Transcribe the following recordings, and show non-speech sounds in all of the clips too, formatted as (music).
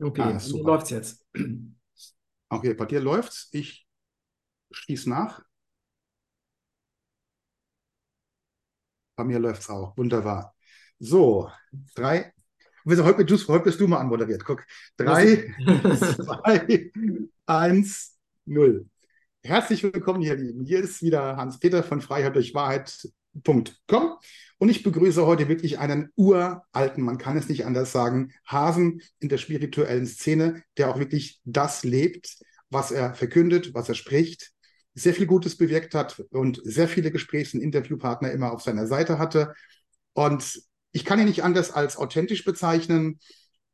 Okay, ah, wie läuft's jetzt? (clears throat) Okay, bei dir läuft's. Ich schieße nach. Bei mir läuft's auch. Wunderbar. So, drei. Heute, heute bist du mal anmoderiert. Guck. Drei, (laughs) zwei, eins, null. Herzlich willkommen, ihr Lieben. Hier ist wieder Hans-Peter von Freiheit durch Wahrheit.com und ich begrüße heute wirklich einen uralten, man kann es nicht anders sagen, Hasen in der spirituellen Szene, der auch wirklich das lebt, was er verkündet, was er spricht, sehr viel Gutes bewirkt hat und sehr viele Gesprächs- und Interviewpartner immer auf seiner Seite hatte. Und ich kann ihn nicht anders als authentisch bezeichnen.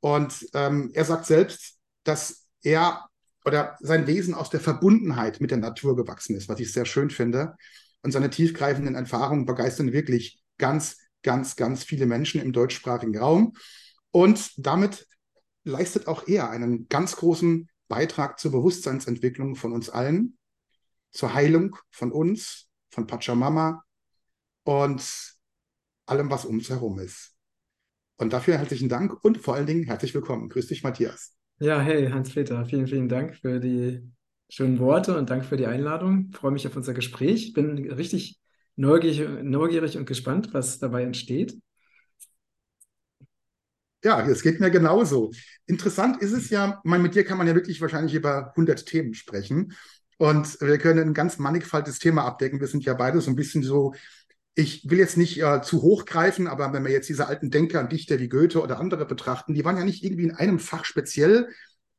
Und ähm, er sagt selbst, dass er oder sein Wesen aus der Verbundenheit mit der Natur gewachsen ist, was ich sehr schön finde. Und seine tiefgreifenden Erfahrungen begeistern wirklich ganz, ganz, ganz viele Menschen im deutschsprachigen Raum. Und damit leistet auch er einen ganz großen Beitrag zur Bewusstseinsentwicklung von uns allen, zur Heilung von uns, von Pachamama und allem, was um uns herum ist. Und dafür herzlichen Dank und vor allen Dingen herzlich willkommen. Grüß dich, Matthias. Ja, hey, Hans-Peter, vielen, vielen Dank für die schönen Worte und danke für die Einladung. Ich freue mich auf unser Gespräch. Bin richtig neugierig, neugierig und gespannt, was dabei entsteht. Ja, es geht mir genauso. Interessant ist es ja, mein, mit dir kann man ja wirklich wahrscheinlich über 100 Themen sprechen. Und wir können ein ganz mannigfaltiges Thema abdecken. Wir sind ja beide so ein bisschen so, ich will jetzt nicht äh, zu hoch greifen, aber wenn wir jetzt diese alten Denker und Dichter wie Goethe oder andere betrachten, die waren ja nicht irgendwie in einem Fach speziell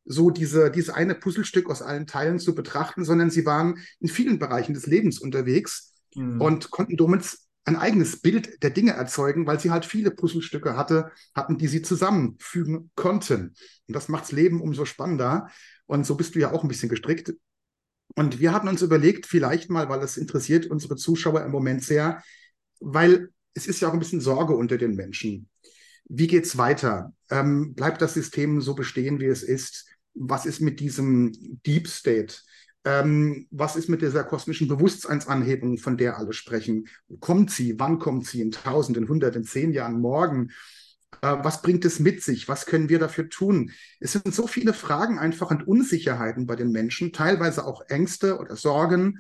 so diese, diese eine Puzzlestück aus allen Teilen zu betrachten, sondern sie waren in vielen Bereichen des Lebens unterwegs mhm. und konnten somit ein eigenes Bild der Dinge erzeugen, weil sie halt viele Puzzlestücke hatte, hatten, die sie zusammenfügen konnten. Und das macht's Leben umso spannender. Und so bist du ja auch ein bisschen gestrickt. Und wir hatten uns überlegt, vielleicht mal, weil es interessiert unsere Zuschauer im Moment sehr, weil es ist ja auch ein bisschen Sorge unter den Menschen. Wie geht's weiter? Ähm, bleibt das System so bestehen, wie es ist? Was ist mit diesem Deep State? Ähm, was ist mit dieser kosmischen Bewusstseinsanhebung, von der alle sprechen? Kommt sie? Wann kommt sie? In tausenden, hunderten, zehn Jahren, morgen? Äh, was bringt es mit sich? Was können wir dafür tun? Es sind so viele Fragen einfach und Unsicherheiten bei den Menschen, teilweise auch Ängste oder Sorgen.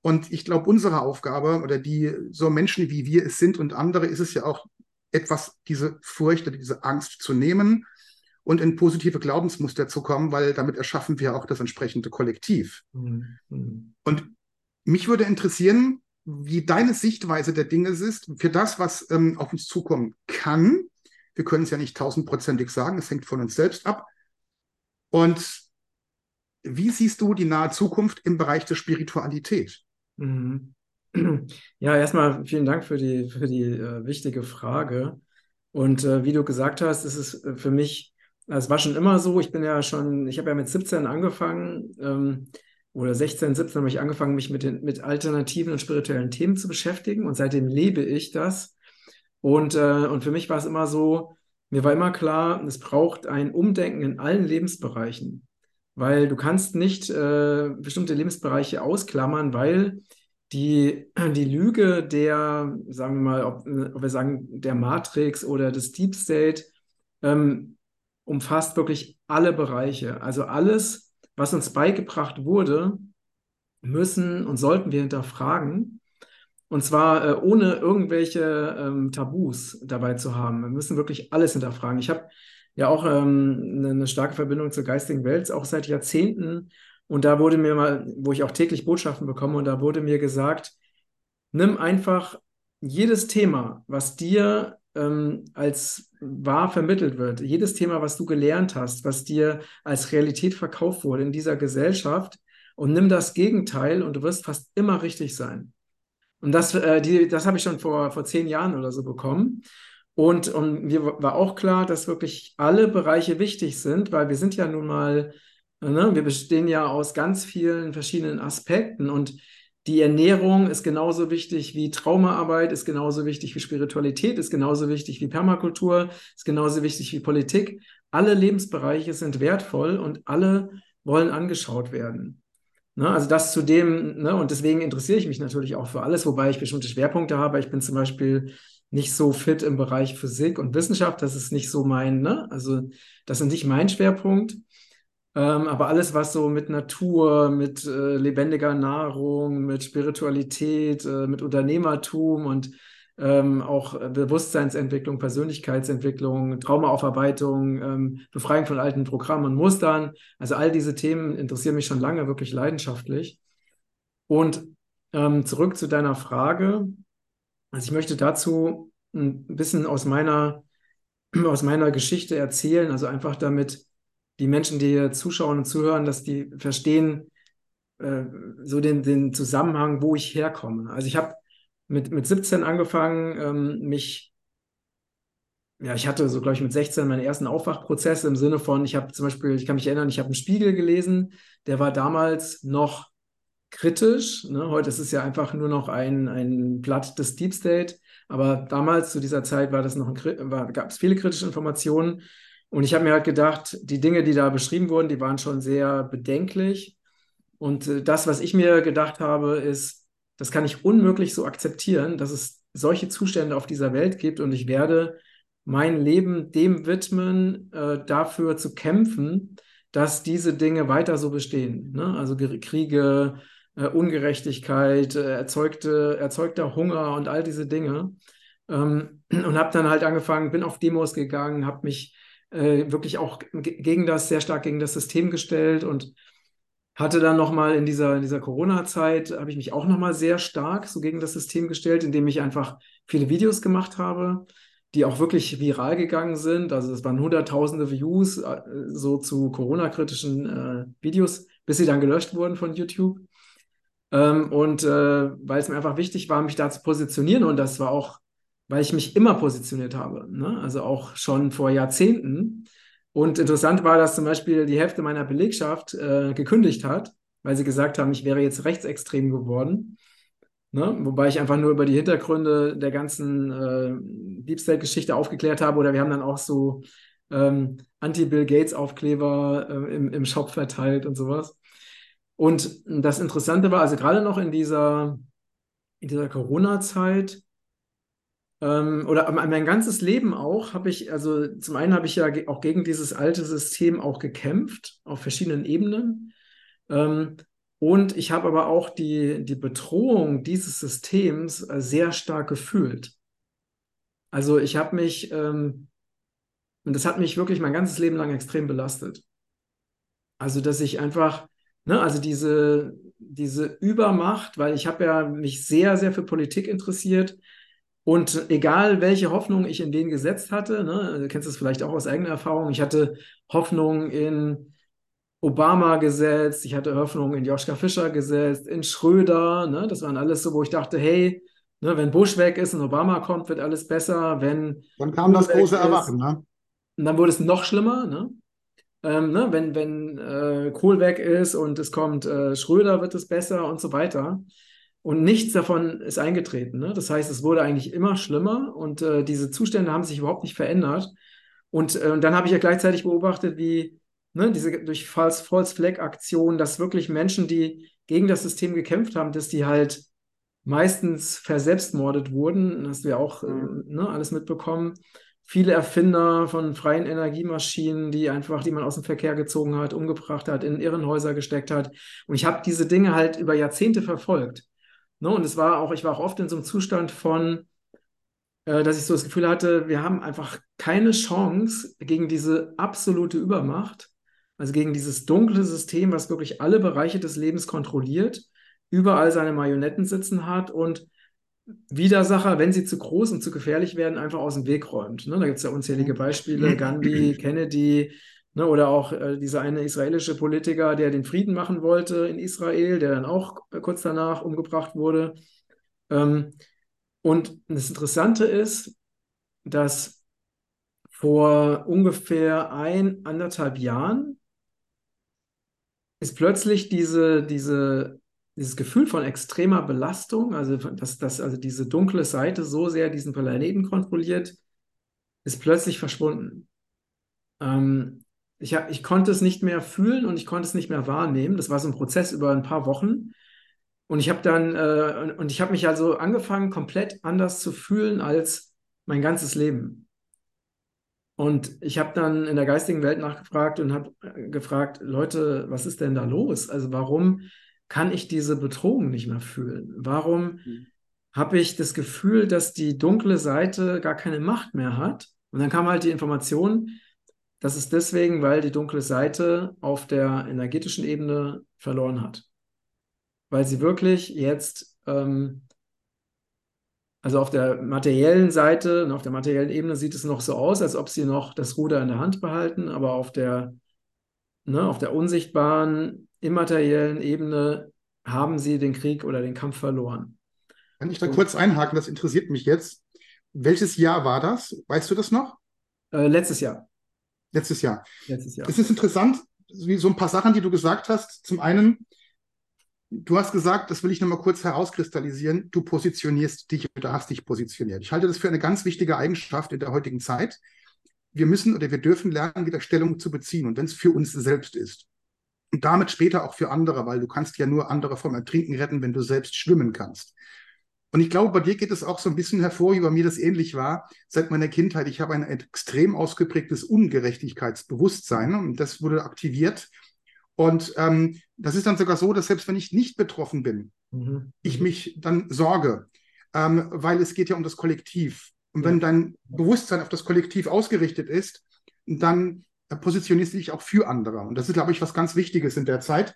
Und ich glaube, unsere Aufgabe oder die so Menschen wie wir es sind und andere ist es ja auch etwas, diese Furcht oder diese Angst zu nehmen und in positive Glaubensmuster zu kommen, weil damit erschaffen wir auch das entsprechende Kollektiv. Mhm. Und mich würde interessieren, wie deine Sichtweise der Dinge ist für das, was ähm, auf uns zukommen kann. Wir können es ja nicht tausendprozentig sagen, es hängt von uns selbst ab. Und wie siehst du die nahe Zukunft im Bereich der Spiritualität? Mhm. (clears throat) Ja, erstmal vielen Dank für die, für die äh, wichtige Frage. Und äh, wie du gesagt hast, ist es äh, für mich es war schon immer so, ich bin ja schon, ich habe ja mit 17 angefangen, ähm, oder 16, 17 habe ich angefangen, mich mit, den, mit alternativen und spirituellen Themen zu beschäftigen und seitdem lebe ich das. Und, äh, und für mich war es immer so, mir war immer klar, es braucht ein Umdenken in allen Lebensbereichen, weil du kannst nicht äh, bestimmte Lebensbereiche ausklammern, weil die, die Lüge der, sagen wir mal, ob, ob wir sagen, der Matrix oder des Deep State, ähm, umfasst wirklich alle Bereiche. Also alles, was uns beigebracht wurde, müssen und sollten wir hinterfragen. Und zwar äh, ohne irgendwelche ähm, Tabus dabei zu haben. Wir müssen wirklich alles hinterfragen. Ich habe ja auch ähm, eine, eine starke Verbindung zur geistigen Welt, auch seit Jahrzehnten. Und da wurde mir mal, wo ich auch täglich Botschaften bekomme, und da wurde mir gesagt, nimm einfach jedes Thema, was dir ähm, als wahr vermittelt wird. Jedes Thema, was du gelernt hast, was dir als Realität verkauft wurde in dieser Gesellschaft und nimm das Gegenteil und du wirst fast immer richtig sein. Und das, äh, das habe ich schon vor, vor zehn Jahren oder so bekommen. Und, und mir war auch klar, dass wirklich alle Bereiche wichtig sind, weil wir sind ja nun mal, ne, wir bestehen ja aus ganz vielen verschiedenen Aspekten und die Ernährung ist genauso wichtig wie Traumaarbeit, ist genauso wichtig wie Spiritualität, ist genauso wichtig wie Permakultur, ist genauso wichtig wie Politik. Alle Lebensbereiche sind wertvoll und alle wollen angeschaut werden. Ne, also das zu dem, ne, und deswegen interessiere ich mich natürlich auch für alles, wobei ich bestimmte Schwerpunkte habe. Ich bin zum Beispiel nicht so fit im Bereich Physik und Wissenschaft. Das ist nicht so mein, ne? Also das ist nicht mein Schwerpunkt. Ähm, aber alles, was so mit Natur, mit äh, lebendiger Nahrung, mit Spiritualität, äh, mit Unternehmertum und ähm, auch Bewusstseinsentwicklung, Persönlichkeitsentwicklung, Traumaaufarbeitung, ähm, Befreiung von alten Programmen und Mustern. Also all diese Themen interessieren mich schon lange wirklich leidenschaftlich. Und ähm, zurück zu deiner Frage. Also ich möchte dazu ein bisschen aus meiner, (clears throat) aus meiner Geschichte erzählen, also einfach damit die Menschen, die hier zuschauen und zuhören, dass die verstehen, äh, so den, den Zusammenhang, wo ich herkomme. Also ich habe mit, mit 17 angefangen, ähm, mich, ja, ich hatte so, glaube ich, mit 16 meine ersten Aufwachprozesse im Sinne von, ich habe zum Beispiel, ich kann mich erinnern, ich habe einen Spiegel gelesen, der war damals noch kritisch. Ne? Heute ist es ja einfach nur noch ein, ein Blatt des Deep State. Aber damals zu dieser Zeit war das noch gab es viele kritische Informationen. Und ich habe mir halt gedacht, die Dinge, die da beschrieben wurden, die waren schon sehr bedenklich. Und äh, das, was ich mir gedacht habe, ist, das kann ich unmöglich so akzeptieren, dass es solche Zustände auf dieser Welt gibt und ich werde mein Leben dem widmen, äh, dafür zu kämpfen, dass diese Dinge weiter so bestehen. Ne? Also Kriege, äh, Ungerechtigkeit, äh, erzeugte, erzeugter Hunger und all diese Dinge. Ähm, und habe dann halt angefangen, bin auf Demos gegangen, habe mich äh, wirklich auch gegen das, sehr stark gegen das System gestellt und hatte dann nochmal in dieser, in dieser Corona-Zeit, habe ich mich auch nochmal sehr stark so gegen das System gestellt, indem ich einfach viele Videos gemacht habe, die auch wirklich viral gegangen sind. Also es waren hunderttausende Views äh, so zu Corona-kritischen äh, Videos, bis sie dann gelöscht wurden von YouTube. Ähm, und äh, weil es mir einfach wichtig war, mich da zu positionieren und das war auch, weil ich mich immer positioniert habe, ne? also auch schon vor Jahrzehnten und interessant war, dass zum Beispiel die Hälfte meiner Belegschaft äh, gekündigt hat, weil sie gesagt haben, ich wäre jetzt rechtsextrem geworden. Ne? Wobei ich einfach nur über die Hintergründe der ganzen äh, Deep State-Geschichte aufgeklärt habe. Oder wir haben dann auch so ähm, Anti-Bill Gates-Aufkleber äh, im, im Shop verteilt und sowas. Und das Interessante war, also gerade noch in dieser, in dieser Corona-Zeit, ähm, oder mein ganzes Leben auch habe ich, also zum einen habe ich ja auch gegen dieses alte System auch gekämpft, auf verschiedenen Ebenen. Ähm, und ich habe aber auch die, die Bedrohung dieses Systems äh, sehr stark gefühlt. Also ich habe mich, ähm, und das hat mich wirklich mein ganzes Leben lang extrem belastet. Also dass ich einfach, ne, also diese, diese Übermacht, weil ich habe ja mich sehr, sehr für Politik interessiert und egal, welche Hoffnung ich in den gesetzt hatte, ne, du kennst es vielleicht auch aus eigener Erfahrung, ich hatte Hoffnung in Obama gesetzt, ich hatte Hoffnung in Joschka Fischer gesetzt, in Schröder, ne, das waren alles so, wo ich dachte, hey, ne, wenn Bush weg ist und Obama kommt, wird alles besser. Wenn dann kam Bush das große Erwachen, ne? Und dann wurde es noch schlimmer, ne? Ähm, ne, wenn wenn äh, Kohl weg ist und es kommt äh, Schröder, wird es besser und so weiter. Und nichts davon ist eingetreten. Ne? Das heißt, es wurde eigentlich immer schlimmer und äh, diese Zustände haben sich überhaupt nicht verändert. Und, äh, dann habe ich ja gleichzeitig beobachtet, wie ne, diese durch False, False Flag Aktionen, dass wirklich Menschen, die gegen das System gekämpft haben, dass die halt meistens verselbstmordet wurden. Das ja auch äh, ne, alles mitbekommen. Viele Erfinder von freien Energiemaschinen, die einfach, die man aus dem Verkehr gezogen hat, umgebracht hat, in Irrenhäuser gesteckt hat. Und ich habe diese Dinge halt über Jahrzehnte verfolgt. Ne? Und es war auch, ich war auch oft in so einem Zustand von, äh, dass ich so das Gefühl hatte, wir haben einfach keine Chance gegen diese absolute Übermacht, also gegen dieses dunkle System, was wirklich alle Bereiche des Lebens kontrolliert, überall seine Marionetten sitzen hat und Widersacher, wenn sie zu groß und zu gefährlich werden, einfach aus dem Weg räumt. Ne? Da gibt es ja unzählige Beispiele, Gandhi, Kennedy, Ne, oder auch äh, dieser eine israelische Politiker, der den Frieden machen wollte in Israel, der dann auch kurz danach umgebracht wurde. Ähm, und das Interessante ist, dass vor ungefähr ein, anderthalb Jahren ist plötzlich diese, diese, dieses Gefühl von extremer Belastung, also dass, dass also diese dunkle Seite so sehr diesen Planeten kontrolliert, ist plötzlich verschwunden. Ähm, ich, ich konnte es nicht mehr fühlen und ich konnte es nicht mehr wahrnehmen. Das war so ein Prozess über ein paar Wochen. Und ich habe dann, äh, und ich habe mich also angefangen, komplett anders zu fühlen als mein ganzes Leben. Und ich habe dann in der geistigen Welt nachgefragt und habe äh, gefragt, Leute, was ist denn da los? Also warum kann ich diese Bedrohung nicht mehr fühlen? Warum mhm. habe ich das Gefühl, dass die dunkle Seite gar keine Macht mehr hat? Und dann kam halt die Information, das ist deswegen, weil die dunkle Seite auf der energetischen Ebene verloren hat. Weil sie wirklich jetzt ähm, also auf der materiellen Seite und auf der materiellen Ebene sieht es noch so aus, als ob sie noch das Ruder in der Hand behalten, aber auf der, ne, auf der unsichtbaren, immateriellen Ebene haben sie den Krieg oder den Kampf verloren. Kann ich da und, kurz einhaken? Das interessiert mich jetzt. Welches Jahr war das? Weißt du das noch? Äh, letztes Jahr. Letztes Jahr. Letztes Jahr. Es ist interessant, wie so ein paar Sachen, die du gesagt hast. Zum einen, Du hast gesagt, das will ich nochmal kurz herauskristallisieren, du positionierst dich oder hast dich positioniert. Ich halte das für eine ganz wichtige Eigenschaft in der heutigen Zeit. Wir müssen oder wir dürfen lernen, wieder Stellung zu beziehen und wenn es für uns selbst ist. Und damit später auch für andere, weil du kannst ja nur andere vom Ertrinken retten, wenn du selbst schwimmen kannst. Und ich glaube, bei dir geht es auch so ein bisschen hervor, wie bei mir das ähnlich war, seit meiner Kindheit. Ich habe ein extrem ausgeprägtes Ungerechtigkeitsbewusstsein und das wurde aktiviert und ähm, das ist dann sogar so, dass selbst wenn ich nicht betroffen bin, mhm. ich mich dann sorge, ähm, weil es geht ja um das Kollektiv. Und ja. wenn dein Bewusstsein auf das Kollektiv ausgerichtet ist, dann positionierst du dich auch für andere. Und das ist, glaube ich, was ganz Wichtiges in der Zeit.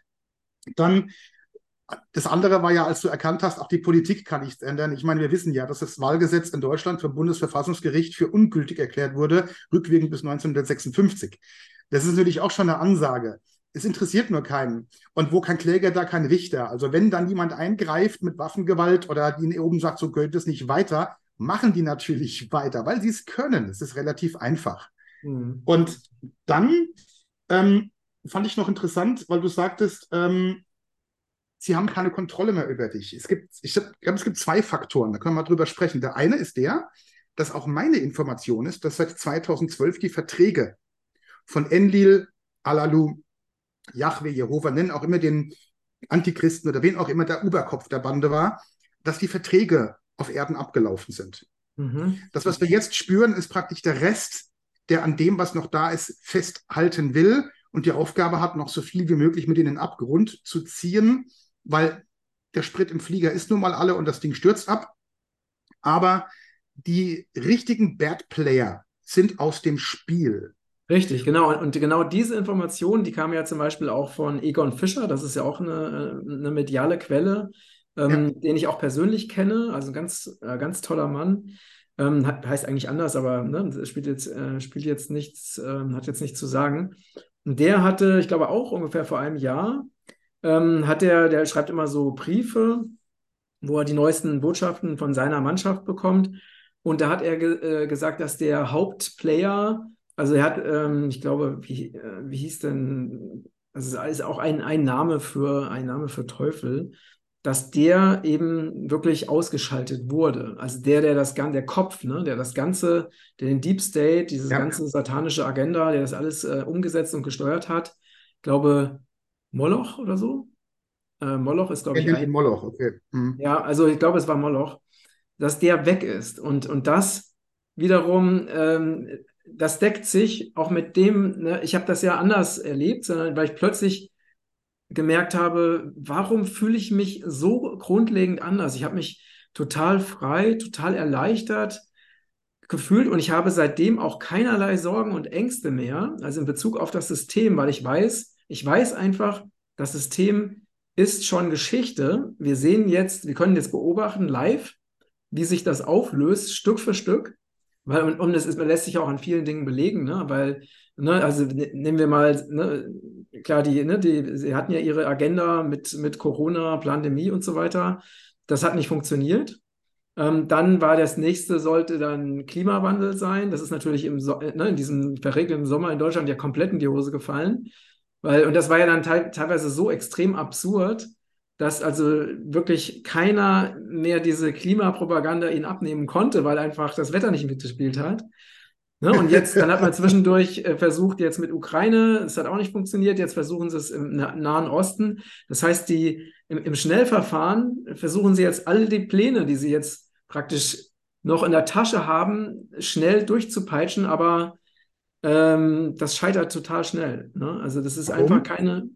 Dann das andere war ja, als du erkannt hast, auch die Politik kann nichts ändern. Ich meine, wir wissen ja, dass das Wahlgesetz in Deutschland vom Bundesverfassungsgericht für ungültig erklärt wurde, rückwirkend bis 1956. Das ist natürlich auch schon eine Ansage es interessiert nur keinen. Und wo kein Kläger, da kein Richter. Also wenn dann jemand eingreift mit Waffengewalt oder die oben sagt, so geht es nicht weiter, machen die natürlich (laughs) weiter, weil sie es können. Es ist relativ einfach. Mhm. Und dann ähm, fand ich noch interessant, weil du sagtest, ähm, sie haben keine Kontrolle mehr über dich. Es gibt, ich glaube, es gibt zwei Faktoren, da können wir mal drüber sprechen. Der eine ist der, dass auch meine Information ist, dass seit 2012 die Verträge von Enlil, Alalu, Yahweh, Jehova, nennen auch immer den Antichristen oder wen auch immer der Oberkopf der Bande war, dass die Verträge auf Erden abgelaufen sind. Mhm. Das, was wir jetzt spüren, ist praktisch der Rest, der an dem, was noch da ist, festhalten will und die Aufgabe hat, noch so viel wie möglich mit in den Abgrund zu ziehen, weil der Sprit im Flieger ist nun mal alle und das Ding stürzt ab. Aber die richtigen Bad Player sind aus dem Spiel. Richtig, genau. Und genau diese Information, die kam ja zum Beispiel auch von Egon Fischer, das ist ja auch eine, eine mediale Quelle, ähm, ja. den ich auch persönlich kenne, also ein ganz, äh, ganz toller Mann. Ähm, heißt eigentlich anders, aber ne, spielt, jetzt, äh, spielt jetzt nichts, äh, hat jetzt nichts zu sagen. Und der hatte, ich glaube auch ungefähr vor einem Jahr, ähm, hat der, der schreibt immer so Briefe, wo er die neuesten Botschaften von seiner Mannschaft bekommt. Und da hat er ge äh, gesagt, dass der Hauptplayer also er hat, ähm, ich glaube, wie, äh, wie hieß denn, also es ist auch ein, ein Name für ein Name für Teufel, dass der eben wirklich ausgeschaltet wurde. Also der, der das ganze, der Kopf, ne, der das Ganze, der den Deep State, diese ja. ganze satanische Agenda, der das alles äh, umgesetzt und gesteuert hat, ich glaube, Moloch oder so. Äh, Moloch ist, glaube ich. Ein, Moloch, okay. Mhm. Ja, also ich glaube, es war Moloch, dass der weg ist. Und, und das wiederum ähm, das deckt sich auch mit dem, ne, ich habe das ja anders erlebt, sondern weil ich plötzlich gemerkt habe, warum fühle ich mich so grundlegend anders? Ich habe mich total frei, total erleichtert gefühlt und ich habe seitdem auch keinerlei Sorgen und Ängste mehr, also in Bezug auf das System, weil ich weiß, ich weiß einfach, das System ist schon Geschichte. Wir sehen jetzt, wir können jetzt beobachten live, wie sich das auflöst, Stück für Stück. Weil, und, und das ist, lässt sich auch an vielen Dingen belegen, ne? Weil, ne, also ne, nehmen wir mal, ne, klar, die, ne, die, sie hatten ja ihre Agenda mit, mit Corona, Pandemie und so weiter. Das hat nicht funktioniert. Ähm, dann war das nächste, sollte dann Klimawandel sein. Das ist natürlich im ne, in diesem verregneten Sommer in Deutschland ja komplett in die Hose gefallen. Weil, und das war ja dann te teilweise so extrem absurd, dass also wirklich keiner mehr diese Klimapropaganda ihn abnehmen konnte, weil einfach das Wetter nicht mitgespielt hat. Ne? Und jetzt, dann hat man (laughs) zwischendurch äh, versucht, jetzt mit Ukraine, das hat auch nicht funktioniert, jetzt versuchen sie es im Nahen Osten. Das heißt, die im, im Schnellverfahren versuchen sie jetzt all die Pläne, die sie jetzt praktisch noch in der Tasche haben, schnell durchzupeitschen, aber ähm, das scheitert total schnell. Ne? Also das ist Warum? einfach keine,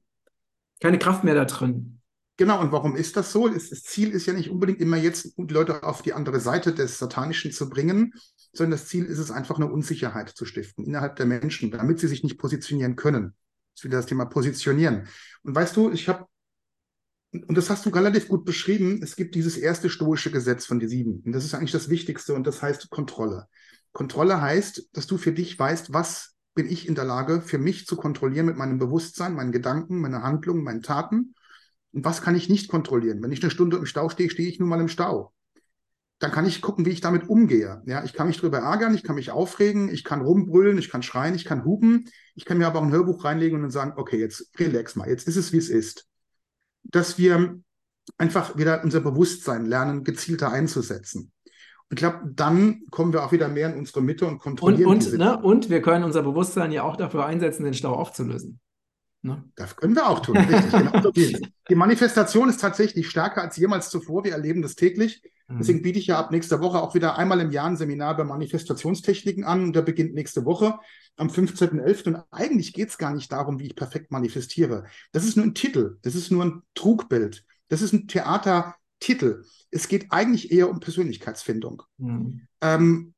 keine Kraft mehr da drin. Genau, und warum ist das so? Das Ziel ist ja nicht unbedingt immer jetzt, die Leute auf die andere Seite des Satanischen zu bringen, sondern das Ziel ist es einfach, eine Unsicherheit zu stiften innerhalb der Menschen, damit sie sich nicht positionieren können. Das ist wieder das Thema Positionieren. Und weißt du, ich habe, und das hast du relativ gut beschrieben, es gibt dieses erste stoische Gesetz von die sieben. Und das ist eigentlich das Wichtigste und das heißt Kontrolle. Kontrolle heißt, dass du für dich weißt, was bin ich in der Lage, für mich zu kontrollieren mit meinem Bewusstsein, meinen Gedanken, meiner Handlungen, meinen Taten. Und was kann ich nicht kontrollieren? Wenn ich eine Stunde im Stau stehe, stehe ich nun mal im Stau. Dann kann ich gucken, wie ich damit umgehe. Ja, ich kann mich darüber ärgern, ich kann mich aufregen, ich kann rumbrüllen, ich kann schreien, ich kann hupen. Ich kann mir aber auch ein Hörbuch reinlegen und dann sagen, okay, jetzt relax mal, jetzt ist es, wie es ist. Dass wir einfach wieder unser Bewusstsein lernen, gezielter einzusetzen. Ich glaube, dann kommen wir auch wieder mehr in unsere Mitte und kontrollieren Und, und, ne, und wir können unser Bewusstsein ja auch dafür einsetzen, den Stau aufzulösen. Ne? Das können wir auch tun, richtig. Genau so geht's. Die Manifestation ist tatsächlich stärker als jemals zuvor. Wir erleben das täglich. Deswegen Mhm. biete ich ja ab nächster Woche auch wieder einmal im Jahr ein Seminar über Manifestationstechniken an. Und der beginnt nächste Woche am 15.11. Und eigentlich geht es gar nicht darum, wie ich perfekt manifestiere. Das ist nur ein Titel. Das ist nur ein Trugbild. Das ist ein Theatertitel. Es geht eigentlich eher um Persönlichkeitsfindung. Mhm. Ähm,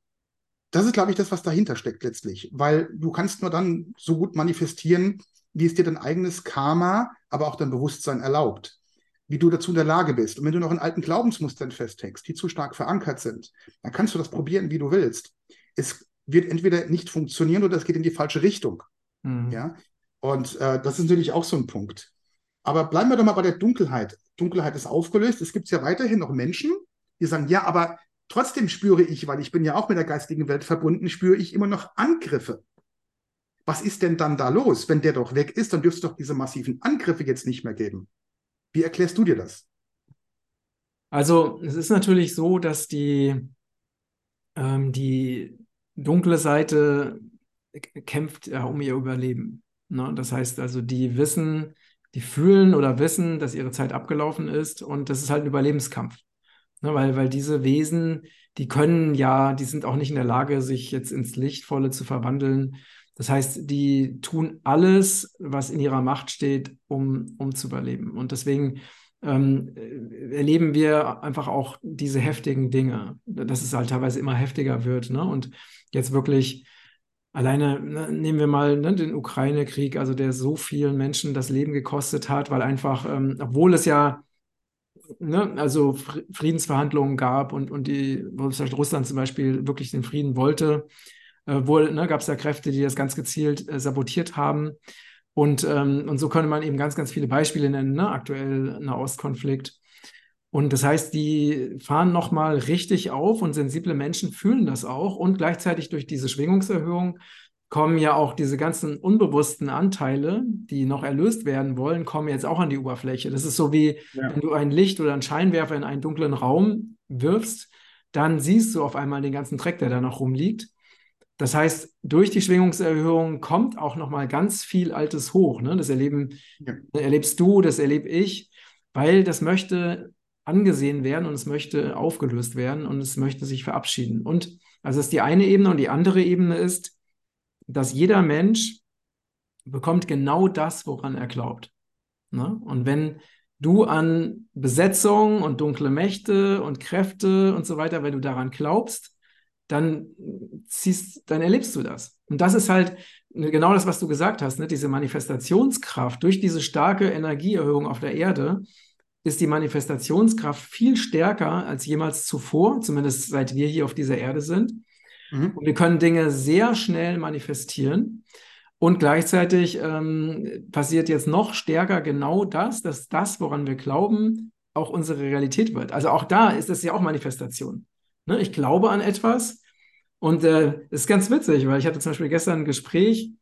das ist, glaube ich, das, was dahinter steckt letztlich. Weil du kannst nur dann so gut manifestieren, wie es dir dein eigenes Karma, aber auch dein Bewusstsein erlaubt. Wie du dazu in der Lage bist. Und wenn du noch in alten Glaubensmustern festhängst, die zu stark verankert sind, dann kannst du das probieren, wie du willst. Es wird entweder nicht funktionieren oder es geht in die falsche Richtung. Mhm. Ja? Und äh, das ist natürlich auch so ein Punkt. Aber bleiben wir doch mal bei der Dunkelheit. Dunkelheit ist aufgelöst. Es gibt ja weiterhin noch Menschen, die sagen, ja, aber trotzdem spüre ich, weil ich bin ja auch mit der geistigen Welt verbunden, spüre ich immer noch Angriffe. Was ist denn dann da los? Wenn der doch weg ist, dann dürfte es doch diese massiven Angriffe jetzt nicht mehr geben. Wie erklärst du dir das? Also es ist natürlich so, dass die, ähm, die dunkle Seite kämpft ja um ihr Überleben. Ne? Das heißt also, die wissen, die fühlen oder wissen, dass ihre Zeit abgelaufen ist und das ist halt ein Überlebenskampf. Ne? Weil, weil diese Wesen, die können ja, die sind auch nicht in der Lage, sich jetzt ins Lichtvolle zu verwandeln. Das heißt, die tun alles, was in ihrer Macht steht, um, um zu überleben. Und deswegen ähm, erleben wir einfach auch diese heftigen Dinge, dass es halt teilweise immer heftiger wird. Ne? Und jetzt wirklich alleine ne, nehmen wir mal ne, den Ukraine-Krieg, also der so vielen Menschen das Leben gekostet hat, weil einfach, ähm, obwohl es ja ne, also Fr- Friedensverhandlungen gab und, und die, Russland zum Beispiel wirklich den Frieden wollte, äh, wohl ne, gab es da Kräfte, die das ganz gezielt äh, sabotiert haben. Und, ähm, und so könnte man eben ganz, ganz viele Beispiele nennen, ne? aktuell Nahostkonflikt. Und das heißt, die fahren nochmal richtig auf und sensible Menschen fühlen das auch. Und gleichzeitig durch diese Schwingungserhöhung kommen ja auch diese ganzen unbewussten Anteile, die noch erlöst werden wollen, kommen jetzt auch an die Oberfläche. Das ist so wie, Ja. wenn du ein Licht oder einen Scheinwerfer in einen dunklen Raum wirfst, dann siehst du auf einmal den ganzen Dreck, der da noch rumliegt. Das heißt, durch die Schwingungserhöhung kommt auch nochmal ganz viel Altes hoch. Ne? Das erleben, Ja. erlebst du, das erlebe ich, weil das möchte angesehen werden und es möchte aufgelöst werden und es möchte sich verabschieden. Und also das ist die eine Ebene und die andere Ebene ist, dass jeder Mensch bekommt genau das, woran er glaubt. Ne? Und wenn du an Besetzung und dunkle Mächte und Kräfte und so weiter, wenn du daran glaubst, dann ziehst, dann erlebst du das. Und das ist halt genau das, was du gesagt hast, ne? diese Manifestationskraft durch diese starke Energieerhöhung auf der Erde ist die Manifestationskraft viel stärker als jemals zuvor, zumindest seit wir hier auf dieser Erde sind. Mhm. Und wir können Dinge sehr schnell manifestieren. Und gleichzeitig ähm, passiert jetzt noch stärker genau das, dass das, woran wir glauben, auch unsere Realität wird. Also auch da ist es ja auch Manifestation. Ne? Ich glaube an etwas und äh, das ist ganz witzig, weil ich hatte zum Beispiel gestern ein Gespräch,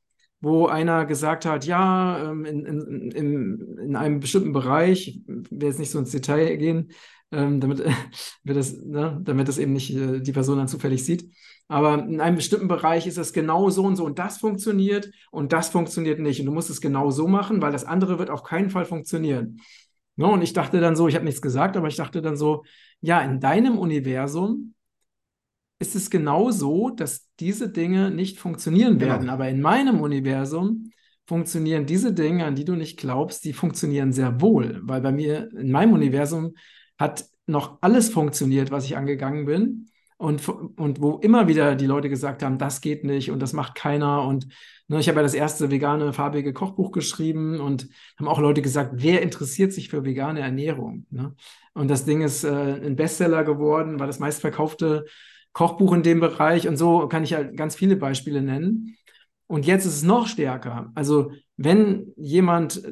wo einer gesagt hat, ja, ähm, in, in, in, in einem bestimmten Bereich, ich will jetzt nicht so ins Detail gehen, ähm, damit, (laughs) wir das, ne, damit das eben nicht äh, die Person dann zufällig sieht. Aber in einem bestimmten Bereich ist es genau so und so und das funktioniert und das funktioniert nicht. Und du musst es genau so machen, weil das andere wird auf keinen Fall funktionieren. Ne? Und ich dachte dann so, ich habe nichts gesagt, aber ich dachte dann so, ja, in deinem Universum ist es genau so, dass diese Dinge nicht funktionieren Genau. werden. Aber in meinem Universum funktionieren diese Dinge, an die du nicht glaubst, die funktionieren sehr wohl. Weil bei mir, in meinem Universum, hat noch alles funktioniert, was ich angegangen bin. Und, und wo immer wieder die Leute gesagt haben, das geht nicht und das macht keiner. Und ne, ich habe ja das erste vegane farbige Kochbuch geschrieben und haben auch Leute gesagt, wer interessiert sich für vegane Ernährung? Ne? Und das Ding ist äh, ein Bestseller geworden, war das meistverkaufte Kochbuch in dem Bereich. Und so kann ich halt ganz viele Beispiele nennen. Und jetzt ist es noch stärker. Also wenn jemand,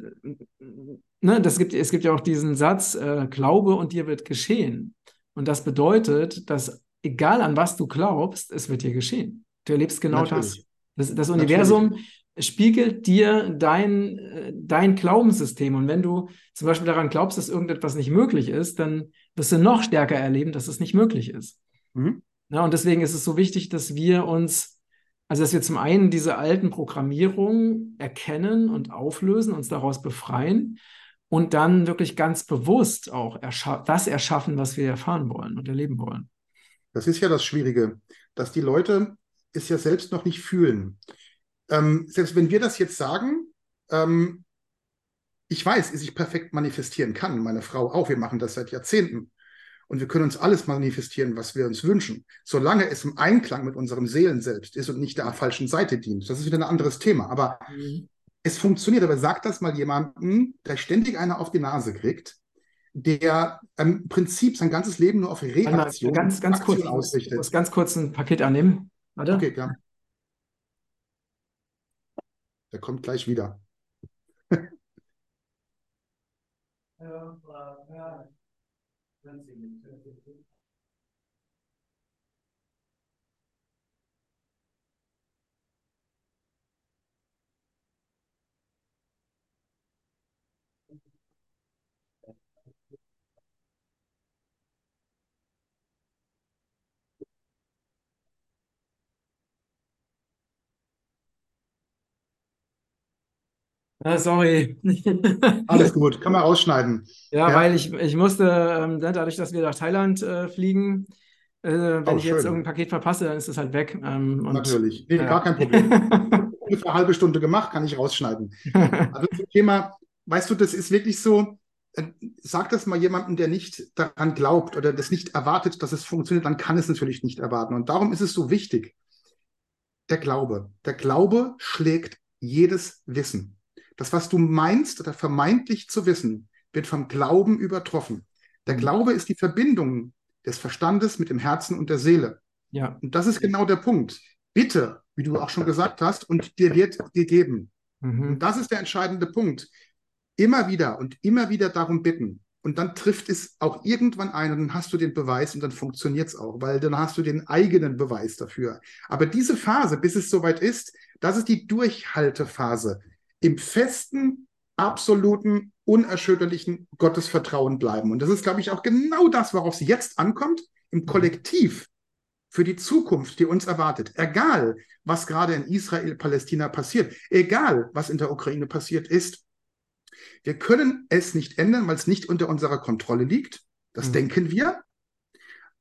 ne, das gibt, es gibt ja auch diesen Satz, äh, glaube und dir wird geschehen. Und das bedeutet, dass egal an was du glaubst, es wird dir geschehen. Du erlebst genau Natürlich. das. Das, das Universum spiegelt dir dein, äh, dein Glaubenssystem. Und wenn du zum Beispiel daran glaubst, dass irgendetwas nicht möglich ist, dann wirst du noch stärker erleben, dass es nicht möglich ist. Mhm. Ja, und deswegen ist es so wichtig, dass wir uns, also dass wir zum einen diese alten Programmierungen erkennen und auflösen, uns daraus befreien und dann wirklich ganz bewusst auch erscha das erschaffen, was wir erfahren wollen und erleben wollen. Das ist ja das Schwierige, dass die Leute es ja selbst noch nicht fühlen. Ähm, selbst wenn wir das jetzt sagen, ähm, ich weiß, dass ich perfekt manifestieren kann, meine Frau auch, wir machen das seit Jahrzehnten. Und wir können uns alles manifestieren, was wir uns wünschen, solange es im Einklang mit unserem Seelen selbst ist und nicht der falschen Seite dient. Das ist wieder ein anderes Thema. Aber Mhm. es funktioniert. Aber sag das mal jemandem, der ständig einer auf die Nase kriegt, der im Prinzip sein ganzes Leben nur auf Reaktion, ganz, ganz kurz, Aktion ich muss ausrichtet. ganz kurz ein Paket annehmen. Warte. Okay, klar. Der kommt gleich wieder. (laughs) rinsing Ah, sorry. (laughs) Alles gut, kann man rausschneiden. Ja, Ja. weil ich, ich musste, ähm, dadurch, dass wir nach Thailand äh, fliegen, äh, wenn Oh, ich jetzt schön. irgendein Paket verpasse, dann ist es halt weg. Ähm, und, Natürlich. Nee, ja. gar kein Problem. Ungefähr (laughs) eine halbe Stunde gemacht, kann ich rausschneiden. Also zum Thema, weißt du, das ist wirklich so, äh, sag das mal jemandem, der nicht daran glaubt oder das nicht erwartet, dass es funktioniert, dann kann es natürlich nicht erwarten. Und darum ist es so wichtig, der Glaube. Der Glaube schlägt jedes Wissen. Das, was du meinst oder vermeintlich zu wissen, wird vom Glauben übertroffen. Der Mhm. Glaube ist die Verbindung des Verstandes mit dem Herzen und der Seele. ja, Und das ist genau der Punkt. Bitte, wie du auch schon gesagt hast, und dir wird gegeben. mhm. Und das ist der entscheidende Punkt. Immer wieder und immer wieder darum bitten. Und dann trifft es auch irgendwann ein und dann hast du den Beweis und dann funktioniert es auch, weil dann hast du den eigenen Beweis dafür. Aber diese Phase, bis es soweit ist, das ist die Durchhaltephase. Im festen, absoluten, unerschütterlichen Gottesvertrauen bleiben. Und das ist, glaube ich, auch genau das, worauf es jetzt ankommt, im Kollektiv für die Zukunft, die uns erwartet. Egal, was gerade in Israel, Palästina passiert, egal, was in der Ukraine passiert ist, wir können es nicht ändern, weil es nicht unter unserer Kontrolle liegt. Das Mhm. denken wir.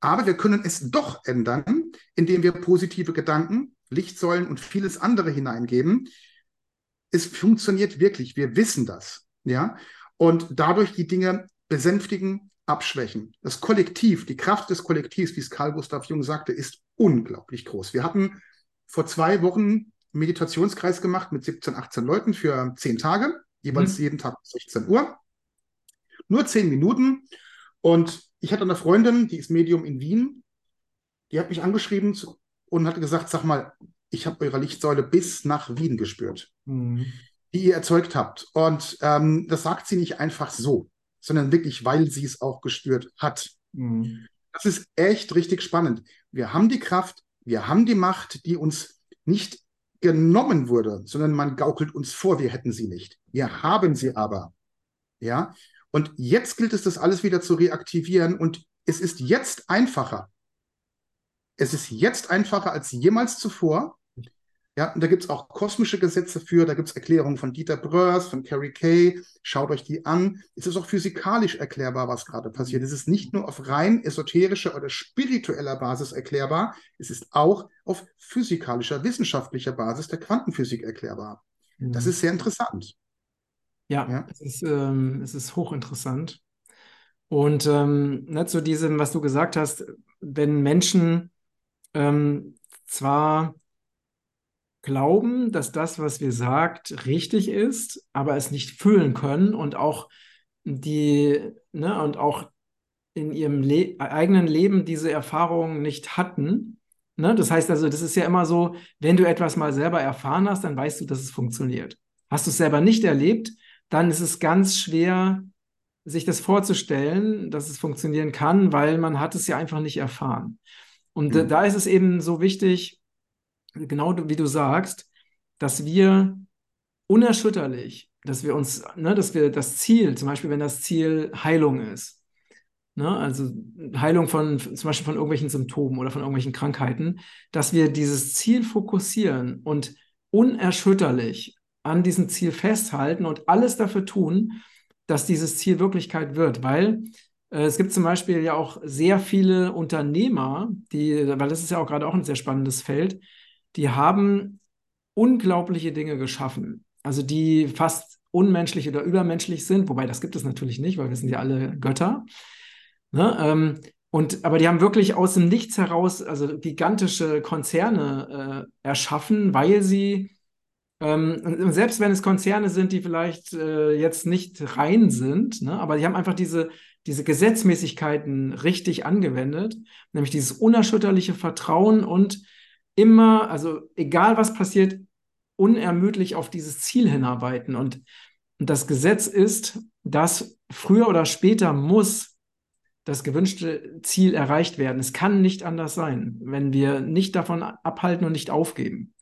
Aber wir können es doch ändern, indem wir positive Gedanken, Lichtsäulen und vieles andere hineingeben. Es funktioniert wirklich. Wir wissen das. Ja. Und dadurch die Dinge besänftigen, abschwächen. Das Kollektiv, die Kraft des Kollektivs, wie es Karl Gustav Jung sagte, ist unglaublich groß. Wir hatten vor zwei Wochen einen Meditationskreis gemacht mit 17, 18 Leuten für zehn Tage, jeweils Mhm. jeden Tag bis 16 Uhr. Nur zehn Minuten. Und ich hatte eine Freundin, die ist Medium in Wien, die hat mich angeschrieben und hat gesagt, sag mal, ich habe eure Lichtsäule bis nach Wien gespürt, Mhm. die ihr erzeugt habt. Und ähm, das sagt sie nicht einfach so, sondern wirklich, weil sie es auch gespürt hat. Mhm. Das ist echt richtig spannend. Wir haben die Kraft, wir haben die Macht, die uns nicht genommen wurde, sondern man gaukelt uns vor, wir hätten sie nicht. Wir haben sie aber. Ja. Und jetzt gilt es, das alles wieder zu reaktivieren und es ist jetzt einfacher. Es ist jetzt einfacher als jemals zuvor. Ja, und da gibt es auch kosmische Gesetze für, da gibt es Erklärungen von Dieter Bröers, von Carrie Kay. Schaut euch die an. Es ist auch physikalisch erklärbar, was gerade passiert. Es ist nicht nur auf rein esoterischer oder spiritueller Basis erklärbar, es ist auch auf physikalischer, wissenschaftlicher Basis der Quantenphysik erklärbar. Mhm. Das ist sehr interessant. Ja, ja. Es, ist, ähm, es ist hochinteressant. Und ähm, ne, zu diesem, was du gesagt hast, wenn Menschen ähm, zwar glauben, dass das, was wir sagt, richtig ist, aber es nicht fühlen können und auch die, ne, und auch in ihrem Le eigenen Leben diese Erfahrungen nicht hatten. Ne? Das heißt also, das ist ja immer so, wenn du etwas mal selber erfahren hast, dann weißt du, dass es funktioniert. Hast du es selber nicht erlebt, dann ist es ganz schwer, sich das vorzustellen, dass es funktionieren kann, weil man hat es ja einfach nicht erfahren. Und mhm. da ist es eben so wichtig, genau wie du sagst, dass wir unerschütterlich, dass wir uns, ne, dass wir das Ziel, zum Beispiel wenn das Ziel Heilung ist, ne, also Heilung von zum Beispiel von irgendwelchen Symptomen oder von irgendwelchen Krankheiten, dass wir dieses Ziel fokussieren und unerschütterlich an diesem Ziel festhalten und alles dafür tun, dass dieses Ziel Wirklichkeit wird, weil äh, es gibt zum Beispiel ja auch sehr viele Unternehmer, die, weil das ist ja auch gerade auch ein sehr spannendes Feld, die haben unglaubliche Dinge geschaffen, also die fast unmenschlich oder übermenschlich sind, wobei das gibt es natürlich nicht, weil wir sind ja alle Götter. Ne? Ähm, und, aber die haben wirklich aus dem Nichts heraus also gigantische Konzerne äh, erschaffen, weil sie, ähm, selbst wenn es Konzerne sind, die vielleicht äh, jetzt nicht rein sind, ne? aber die haben einfach diese, diese Gesetzmäßigkeiten richtig angewendet, nämlich dieses unerschütterliche Vertrauen und immer, also egal was passiert, unermüdlich auf dieses Ziel hinarbeiten. Und das Gesetz ist, dass früher oder später muss das gewünschte Ziel erreicht werden. Es kann nicht anders sein, wenn wir nicht davon abhalten und nicht aufgeben.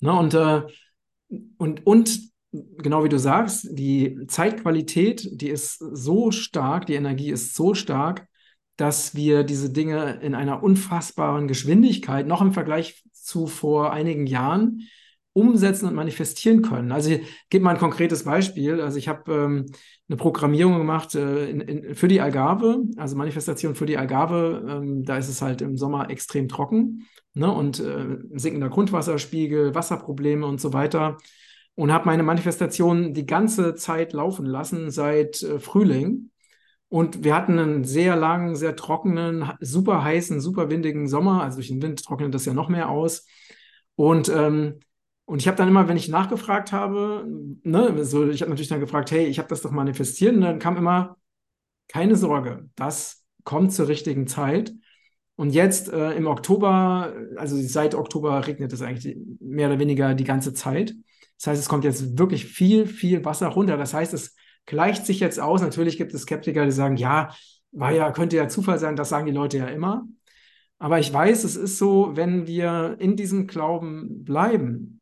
Ne? Und, äh, und, und genau wie du sagst, die Zeitqualität, die ist so stark, die Energie ist so stark, dass wir diese Dinge in einer unfassbaren Geschwindigkeit, noch im Vergleich zu vor einigen Jahren, umsetzen und manifestieren können. Also ich gebe mal ein konkretes Beispiel. Also ich habe ähm, eine Programmierung gemacht äh, in, in, für die Algarve, also Manifestation für die Algarve. Ähm, da ist es halt im Sommer extrem trocken ne, und äh, sinkender Grundwasserspiegel, Wasserprobleme und so weiter. Und habe meine Manifestation die ganze Zeit laufen lassen seit äh, Frühling. Und wir hatten einen sehr langen, sehr trockenen, super heißen, super windigen Sommer. Also durch den Wind trocknet das ja noch mehr aus. Und, ähm, und ich habe dann immer, wenn ich nachgefragt habe, ne, so, ich habe natürlich dann gefragt, hey, ich habe das doch manifestiert. Und dann kam immer, keine Sorge, das kommt zur richtigen Zeit. Und jetzt äh, im Oktober, also seit Oktober regnet es eigentlich mehr oder weniger die ganze Zeit. Das heißt, es kommt jetzt wirklich viel, viel Wasser runter. Das heißt, es gleicht sich jetzt aus. Natürlich gibt es Skeptiker, die sagen, ja, war ja, könnte ja Zufall sein, das sagen die Leute ja immer. Aber ich weiß, es ist so, wenn wir in diesem Glauben bleiben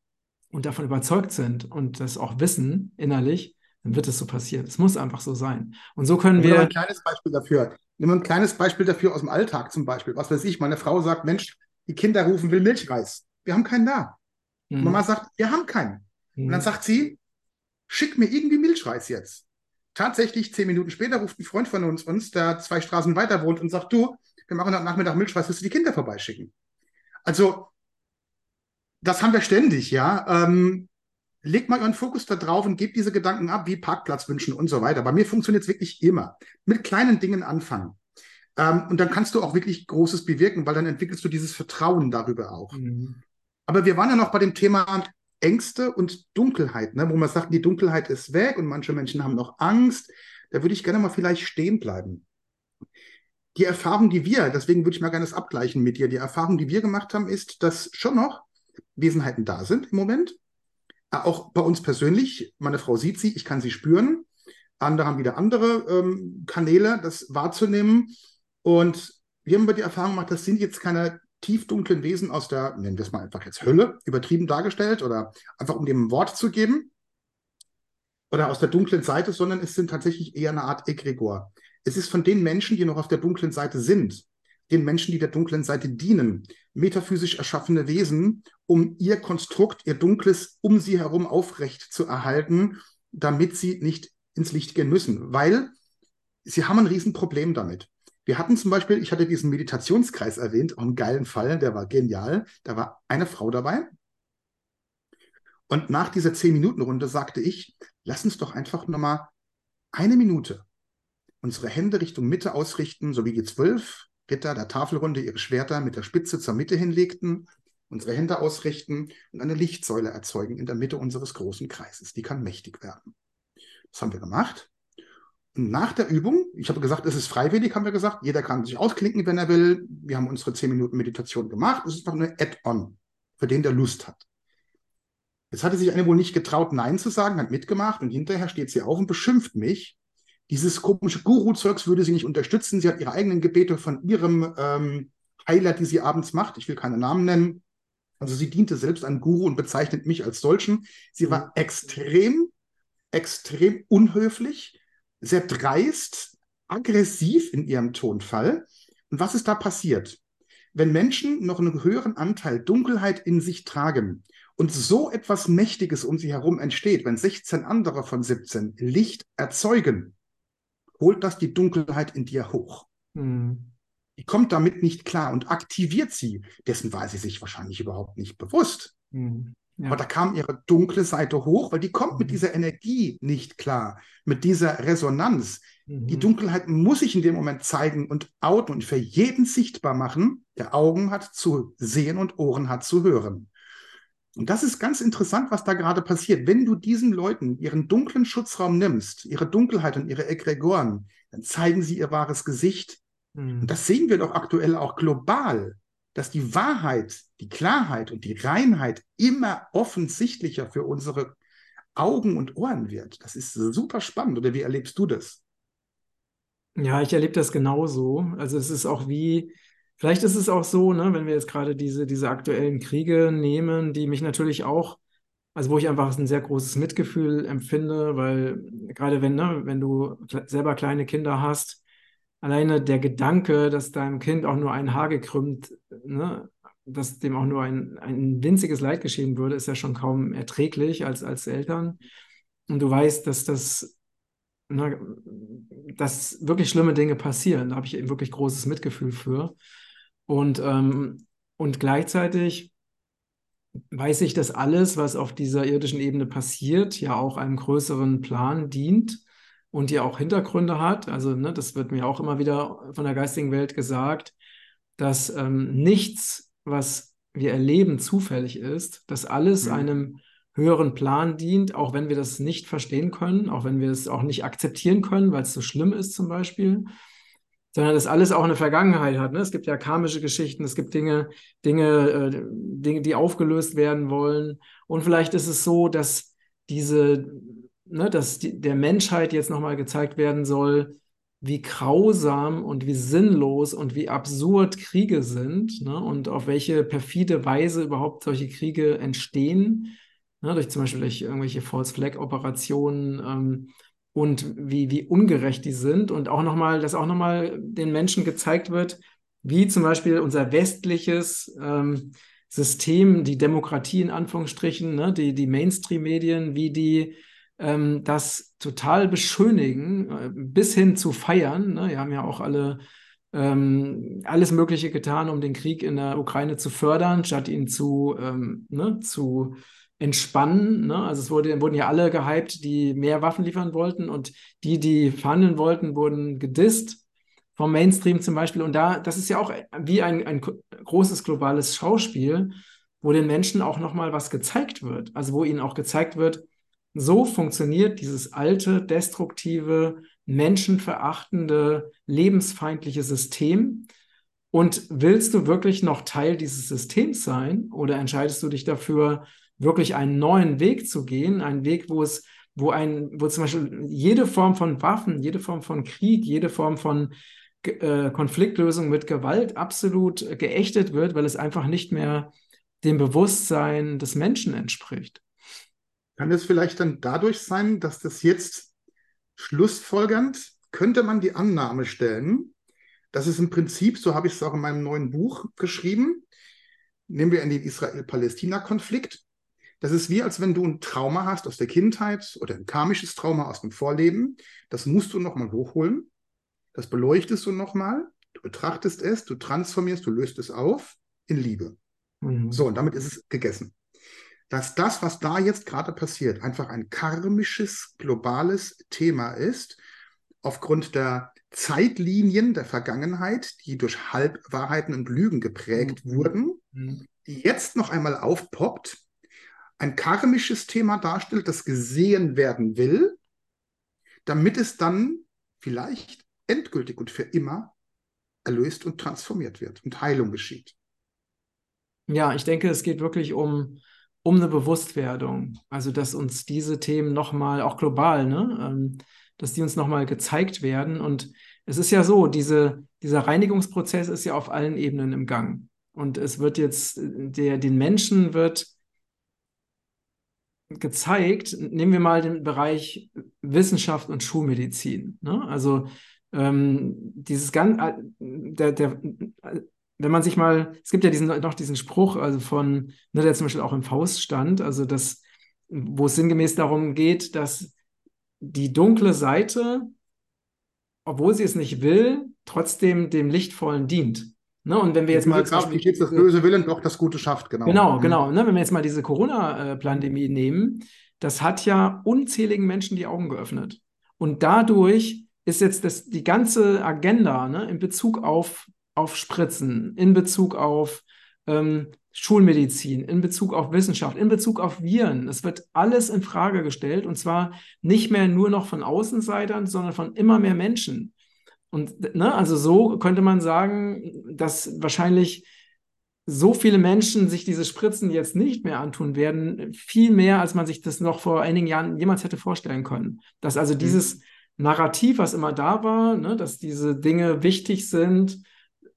und davon überzeugt sind und das auch wissen innerlich, dann wird es so passieren. Es muss einfach so sein. Und so können wir. Ein kleines Beispiel dafür. Nimm ein kleines Beispiel dafür aus dem Alltag zum Beispiel. Was weiß ich, meine Frau sagt, Mensch, die Kinder rufen, will Milchreis. Wir haben keinen da. Mhm. Mama sagt, wir haben keinen. Mhm. Und dann mhm. sagt sie, schick mir irgendwie Milchreis jetzt. Tatsächlich, zehn Minuten später ruft ein Freund von uns, uns, der zwei Straßen weiter wohnt und sagt, du, wir machen heute Nachmittag Milchreis, willst du die Kinder vorbeischicken? Also, das haben wir ständig, ja. Ähm, legt mal euren Fokus da drauf und gebt diese Gedanken ab, wie Parkplatzwünschen und so weiter. Bei mir funktioniert es wirklich immer. Mit kleinen Dingen anfangen. Ähm, und dann kannst du auch wirklich Großes bewirken, weil dann entwickelst du dieses Vertrauen darüber auch. Mhm. Aber wir waren ja noch bei dem Thema Ängste und Dunkelheit, ne? wo man sagt, die Dunkelheit ist weg und manche Menschen haben noch Angst. Da würde ich gerne mal vielleicht stehen bleiben. Die Erfahrung, die wir, deswegen würde ich mal gerne das abgleichen mit dir, die Erfahrung, die wir gemacht haben, ist, dass schon noch Wesenheiten da sind im Moment. Äh, auch bei uns persönlich. Meine Frau sieht sie, ich kann sie spüren. Andere haben wieder andere ähm, Kanäle, das wahrzunehmen. Und wir haben über die Erfahrung gemacht, das sind jetzt keine tiefdunklen Wesen aus der, nennen wir es mal einfach jetzt Hölle, übertrieben dargestellt oder einfach um dem ein Wort zu geben. Oder aus der dunklen Seite, sondern es sind tatsächlich eher eine Art Egregor. Es ist von den Menschen, die noch auf der dunklen Seite sind, den Menschen, die der dunklen Seite dienen, metaphysisch erschaffene Wesen, um ihr Konstrukt, ihr Dunkles um sie herum aufrecht zu erhalten, damit sie nicht ins Licht gehen müssen, weil sie haben ein Riesenproblem damit. Wir hatten zum Beispiel, ich hatte diesen Meditationskreis erwähnt, auch einen geilen Fall, der war genial. Da war eine Frau dabei. Und nach dieser 10-Minuten-Runde sagte ich, lass uns doch einfach nochmal eine Minute unsere Hände Richtung Mitte ausrichten, so wie die zwölf Ritter der Tafelrunde ihre Schwerter mit der Spitze zur Mitte hinlegten, unsere Hände ausrichten und eine Lichtsäule erzeugen in der Mitte unseres großen Kreises. Die kann mächtig werden. Das haben wir gemacht. Nach der Übung, ich habe gesagt, es ist freiwillig, haben wir gesagt, jeder kann sich ausklinken, wenn er will. Wir haben unsere 10 Minuten Meditation gemacht. Es ist noch eine Add-on, für den der Lust hat. Jetzt hatte sich eine wohl nicht getraut, Nein zu sagen, hat mitgemacht und hinterher steht sie auf und beschimpft mich, dieses komische Guru-Zeugs würde sie nicht unterstützen. Sie hat ihre eigenen Gebete von ihrem ähm, Heiler, die sie abends macht. Ich will keine Namen nennen. Also sie diente selbst einem Guru und bezeichnet mich als solchen. Sie war mhm. extrem, extrem unhöflich, sehr dreist, aggressiv in ihrem Tonfall. Und was ist da passiert? Wenn Menschen noch einen höheren Anteil Dunkelheit in sich tragen und so etwas Mächtiges um sie herum entsteht, wenn 16 andere von 17 Licht erzeugen, holt das die Dunkelheit in dir hoch. Mhm. Die kommt damit nicht klar und aktiviert sie. Dessen war sie sich wahrscheinlich überhaupt nicht bewusst. Mhm. Ja. Aber da kam ihre dunkle Seite hoch, weil die kommt mhm. mit dieser Energie nicht klar, mit dieser Resonanz. Die mhm. Dunkelheit muss sich in dem Moment zeigen und outen und für jeden sichtbar machen, der Augen hat zu sehen und Ohren hat zu hören. Und das ist ganz interessant, was da gerade passiert. Wenn du diesen Leuten ihren dunklen Schutzraum nimmst, ihre Dunkelheit und ihre Egregoren, dann zeigen sie ihr wahres Gesicht. Mhm. Und das sehen wir doch aktuell auch global, dass die Wahrheit, die Klarheit und die Reinheit immer offensichtlicher für unsere Augen und Ohren wird. Das ist super spannend. Oder wie erlebst du das? Ja, ich erlebe das genauso. Also es ist auch wie, Vielleicht ist es auch so, ne, wenn wir jetzt gerade diese, diese aktuellen Kriege nehmen, die mich natürlich auch, also wo ich einfach ein sehr großes Mitgefühl empfinde, weil gerade wenn, ne, wenn du selber kleine Kinder hast, alleine der Gedanke, dass deinem Kind auch nur ein Haar gekrümmt, ne, dass dem auch nur ein, ein winziges Leid geschehen würde, ist ja schon kaum erträglich als, als Eltern. Und du weißt, dass das, na, ne, dass wirklich schlimme Dinge passieren. Da habe ich eben wirklich großes Mitgefühl für. Und, ähm, und gleichzeitig weiß ich, dass alles, was auf dieser irdischen Ebene passiert, ja auch einem größeren Plan dient und ja auch Hintergründe hat. Also ne, das wird mir auch immer wieder von der geistigen Welt gesagt, dass ähm, nichts, was wir erleben, zufällig ist, dass alles mhm. einem höheren Plan dient, auch wenn wir das nicht verstehen können, auch wenn wir es auch nicht akzeptieren können, weil es so schlimm ist zum Beispiel sondern das alles auch eine Vergangenheit hat. Ne? Es gibt ja karmische Geschichten, es gibt Dinge, Dinge, äh, Dinge, die aufgelöst werden wollen. Und vielleicht ist es so, dass diese, ne, dass die, der Menschheit jetzt nochmal gezeigt werden soll, wie grausam und wie sinnlos und wie absurd Kriege sind ne? und auf welche perfide Weise überhaupt solche Kriege entstehen. Ne? Durch zum Beispiel durch irgendwelche False Flag Operationen. Ähm, und wie, wie ungerecht die sind und auch nochmal, dass auch nochmal den Menschen gezeigt wird, wie zum Beispiel unser westliches ähm, System, die Demokratie in Anführungsstrichen, ne, die, die Mainstream-Medien, wie die ähm, das total beschönigen, äh, bis hin zu feiern. Ne? Wir haben ja auch alle ähm, alles Mögliche getan, um den Krieg in der Ukraine zu fördern, statt ihn zu, ähm, ne, zu entspannen. Ne? Also es wurde, wurden ja alle gehypt, die mehr Waffen liefern wollten und die, die verhandeln wollten, wurden gedisst vom Mainstream zum Beispiel. Und da, das ist ja auch wie ein, ein großes globales Schauspiel, wo den Menschen auch nochmal was gezeigt wird. Also wo ihnen auch gezeigt wird, so funktioniert dieses alte, destruktive, menschenverachtende, lebensfeindliche System. Und willst du wirklich noch Teil dieses Systems sein oder entscheidest du dich dafür, wirklich einen neuen Weg zu gehen, einen Weg, wo es, wo ein, wo zum Beispiel jede Form von Waffen, jede Form von Krieg, jede Form von äh, Konfliktlösung mit Gewalt absolut geächtet wird, weil es einfach nicht mehr dem Bewusstsein des Menschen entspricht. Kann es vielleicht dann dadurch sein, dass das jetzt schlussfolgernd, könnte man die Annahme stellen, Das ist im Prinzip, so habe ich es auch in meinem neuen Buch geschrieben, nehmen wir in den Israel-Palästina-Konflikt. Das ist wie, als wenn du ein Trauma hast aus der Kindheit oder ein karmisches Trauma aus dem Vorleben. Das musst du nochmal hochholen. Das beleuchtest du nochmal. Du betrachtest es, du transformierst, du löst es auf in Liebe. Mhm. So, und damit ist es gegessen. Dass das, was da jetzt gerade passiert, einfach ein karmisches, globales Thema ist, aufgrund der Zeitlinien der Vergangenheit, die durch Halbwahrheiten und Lügen geprägt mhm. wurden, mhm. die jetzt noch einmal aufpoppt, ein karmisches Thema darstellt, das gesehen werden will, damit es dann vielleicht endgültig und für immer erlöst und transformiert wird und Heilung geschieht. Ja, ich denke, es geht wirklich um, um eine Bewusstwerdung. Also, dass uns diese Themen nochmal, auch global, ne, ähm, dass die uns nochmal gezeigt werden. Und es ist ja so, diese, dieser Reinigungsprozess ist ja auf allen Ebenen im Gang. Und es wird jetzt, der, den Menschen wird gezeigt, nehmen wir mal den Bereich Wissenschaft und Schulmedizin. Ne? Also ähm, dieses ganz, äh, der, der, wenn man sich mal, es gibt ja diesen, noch diesen Spruch, also von, ne, der zum Beispiel auch im Faust stand, also das, wo es sinngemäß darum geht, dass die dunkle Seite, obwohl sie es nicht will, trotzdem dem Lichtvollen dient. Ne? Und wenn wir jetzt mal. Kraft, steht das böse Willen doch das Gute schafft, genau. Genau, mhm. genau. Ne? Wenn wir jetzt mal diese Corona-Pandemie nehmen, das hat ja unzähligen Menschen die Augen geöffnet. Und dadurch ist jetzt das, die ganze Agenda ne, in Bezug auf, auf Spritzen, in Bezug auf ähm, Schulmedizin, in Bezug auf Wissenschaft, in Bezug auf Viren. Es wird alles in Frage gestellt und zwar nicht mehr nur noch von Außenseitern, sondern von immer mehr Menschen. Und ne, also so könnte man sagen, dass wahrscheinlich so viele Menschen sich diese Spritzen jetzt nicht mehr antun werden, viel mehr, als man sich das noch vor einigen Jahren jemals hätte vorstellen können. Dass also mhm. dieses Narrativ, was immer da war, ne, dass diese Dinge wichtig sind,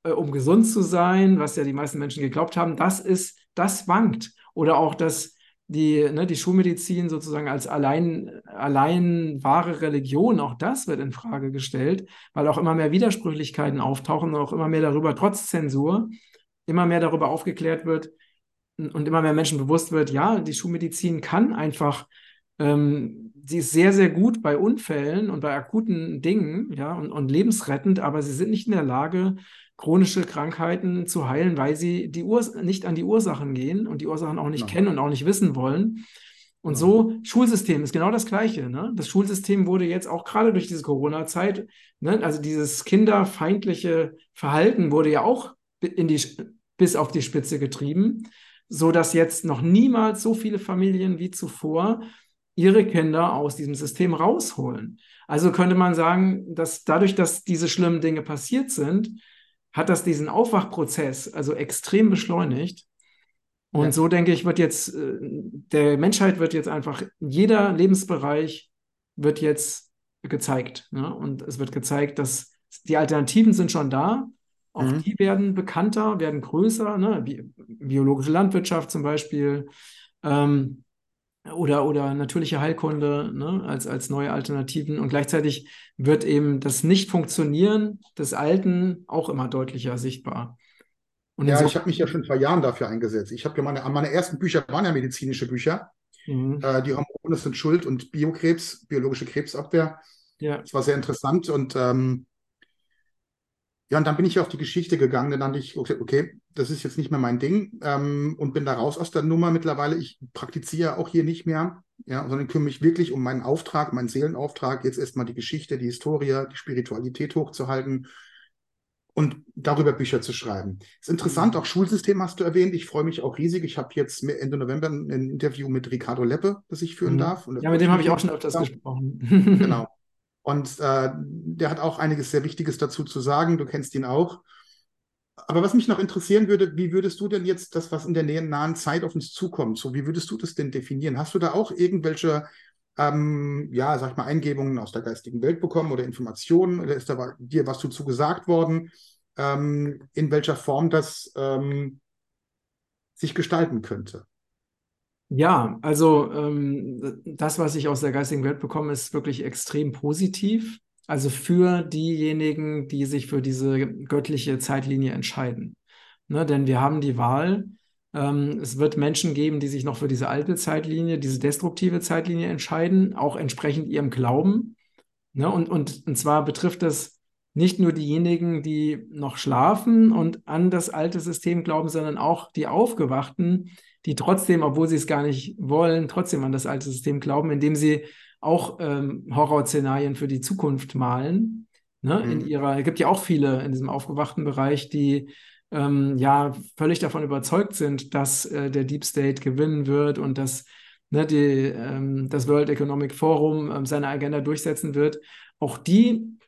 um gesund zu sein, was ja die meisten Menschen geglaubt haben, das ist, das wankt. Oder auch, dass die, ne, die Schulmedizin sozusagen als allein, allein wahre Religion, auch das wird in Frage gestellt, weil auch immer mehr Widersprüchlichkeiten auftauchen und auch immer mehr darüber, trotz Zensur, immer mehr darüber aufgeklärt wird und immer mehr Menschen bewusst wird, ja, die Schulmedizin kann einfach, ähm, sie ist sehr, sehr gut bei Unfällen und bei akuten Dingen, ja, und, und lebensrettend, aber sie sind nicht in der Lage, chronische Krankheiten zu heilen, weil sie die Urs nicht an die Ursachen gehen und die Ursachen auch nicht Nein. kennen und auch nicht wissen wollen. Und ja. so, Schulsystem ist genau das Gleiche. Ne? Das Schulsystem wurde jetzt auch gerade durch diese Corona-Zeit, ne, also dieses kinderfeindliche Verhalten wurde ja auch in die, bis auf die Spitze getrieben, so dass jetzt noch niemals so viele Familien wie zuvor ihre Kinder aus diesem System rausholen. Also könnte man sagen, dass dadurch, dass diese schlimmen Dinge passiert sind, hat das diesen Aufwachprozess also extrem beschleunigt. Und ja. so denke ich, wird jetzt, äh, der Menschheit wird jetzt einfach, jeder Lebensbereich wird jetzt gezeigt. Ne? Und es wird gezeigt, dass die Alternativen sind schon da. Auch mhm. die werden bekannter, werden größer. Ne? biologische Landwirtschaft zum Beispiel. Ähm, oder, oder natürliche Heilkunde ne, als, als neue Alternativen. Und gleichzeitig wird eben das Nicht-Funktionieren des Alten auch immer deutlicher sichtbar. Und ja, ich habe mich ja schon vor Jahren dafür eingesetzt. Ich habe ja meine, meine ersten Bücher waren ja medizinische Bücher. Mhm. Äh, die Hormone sind Schuld und Biokrebs, biologische Krebsabwehr. Ja. Das war sehr interessant und ähm, ja, und dann bin ich auf die Geschichte gegangen. Dann dachte ich, okay, okay das ist jetzt nicht mehr mein Ding ähm, und bin da raus aus der Nummer mittlerweile. Ich praktiziere auch hier nicht mehr, ja, sondern kümmere mich wirklich um meinen Auftrag, meinen Seelenauftrag, jetzt erstmal die Geschichte, die Historie, die Spiritualität hochzuhalten und darüber Bücher zu schreiben. Ist interessant, auch Schulsystem hast du erwähnt. Ich freue mich auch riesig. Ich habe jetzt Ende November ein Interview mit Ricardo Leppe, das ich führen mhm. darf. ja, mit dem habe ich auch schon öfters gesprochen. genau. (laughs) Und äh, der hat auch einiges sehr Wichtiges dazu zu sagen. Du kennst ihn auch. Aber was mich noch interessieren würde, wie würdest du denn jetzt das, was in der nahen Zeit auf uns zukommt, so wie würdest du das denn definieren? Hast du da auch irgendwelche, ähm, ja, sag ich mal, Eingebungen aus der geistigen Welt bekommen oder Informationen? Oder ist da dir was dazu gesagt worden, ähm, in welcher Form das ähm, sich gestalten könnte? Ja, also ähm, das, was ich aus der geistigen Welt bekomme, ist wirklich extrem positiv. Also für diejenigen, die sich für diese göttliche Zeitlinie entscheiden. Ne, denn wir haben die Wahl, ähm, es wird Menschen geben, die sich noch für diese alte Zeitlinie, diese destruktive Zeitlinie entscheiden, auch entsprechend ihrem Glauben. Ne, und, und, und zwar betrifft das nicht nur diejenigen, die noch schlafen und an das alte System glauben, sondern auch die Aufgewachten, die trotzdem, obwohl sie es gar nicht wollen, trotzdem an das alte System glauben, indem sie auch ähm, Horrorszenarien für die Zukunft malen. Ne? Mhm. In ihrer, es gibt ja auch viele in diesem aufgewachten Bereich, die ähm, ja völlig davon überzeugt sind, dass äh, der Deep State gewinnen wird und dass ne, die, ähm, das World Economic Forum ähm, seine Agenda durchsetzen wird. Auch die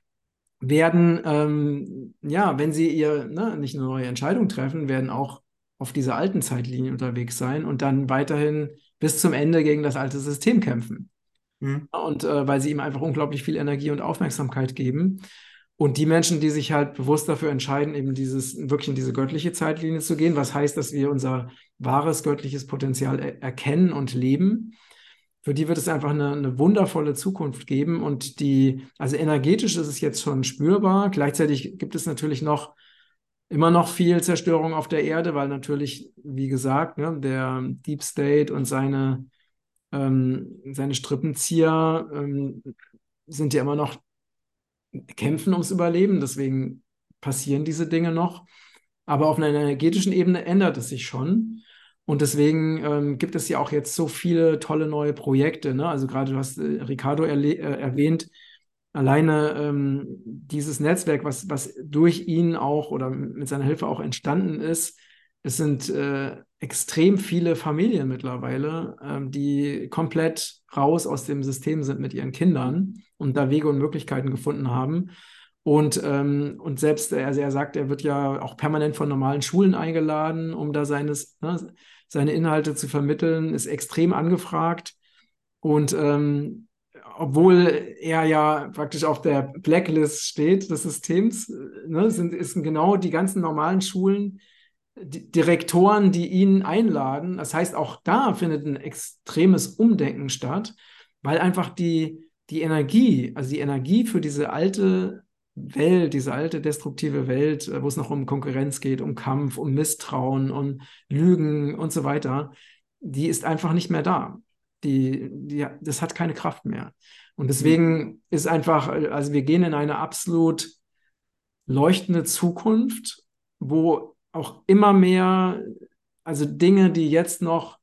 werden, ähm, ja, wenn sie ihr ne, nicht eine neue Entscheidung treffen, werden auch auf dieser alten Zeitlinie unterwegs sein und dann weiterhin bis zum Ende gegen das alte System kämpfen. Mhm. Und äh, weil sie ihm einfach unglaublich viel Energie und Aufmerksamkeit geben. Und die Menschen, die sich halt bewusst dafür entscheiden, eben dieses, wirklich in diese göttliche Zeitlinie zu gehen, was heißt, dass wir unser wahres göttliches Potenzial er erkennen und leben, für die wird es einfach eine, eine, wundervolle Zukunft geben. Und die, also energetisch ist es jetzt schon spürbar. Gleichzeitig gibt es natürlich noch immer noch viel Zerstörung auf der Erde, weil natürlich, wie gesagt, ne, der Deep State und seine, ähm, seine Strippenzieher ähm, sind ja immer noch kämpfen ums Überleben. Deswegen passieren diese Dinge noch. Aber auf einer energetischen Ebene ändert es sich schon. Und deswegen ähm, gibt es ja auch jetzt so viele tolle neue Projekte. Ne? Also gerade du hast äh, Ricardo äh, erwähnt, alleine ähm, dieses Netzwerk, was, was durch ihn auch oder mit seiner Hilfe auch entstanden ist, es sind äh, extrem viele Familien mittlerweile, ähm, die komplett raus aus dem System sind mit ihren Kindern und da Wege und Möglichkeiten gefunden haben. Und, ähm, und selbst, also er sagt, er wird ja auch permanent von normalen Schulen eingeladen, um da seines, ne, seine Inhalte zu vermitteln, ist extrem angefragt. Und ähm, obwohl er ja praktisch auf der Blacklist steht des Systems, ne, sind, sind genau die ganzen normalen Schulen, die Direktoren, die ihn einladen. Das heißt, auch da findet ein extremes Umdenken statt, weil einfach die, die Energie, also die Energie für diese alte Welt, diese alte destruktive Welt, wo es noch um Konkurrenz geht, um Kampf, um Misstrauen, um Lügen und so weiter, die ist einfach nicht mehr da die, die, das hat keine Kraft mehr. Und deswegen ist einfach, also wir gehen in eine absolut leuchtende Zukunft, wo auch immer mehr, also Dinge, die jetzt noch,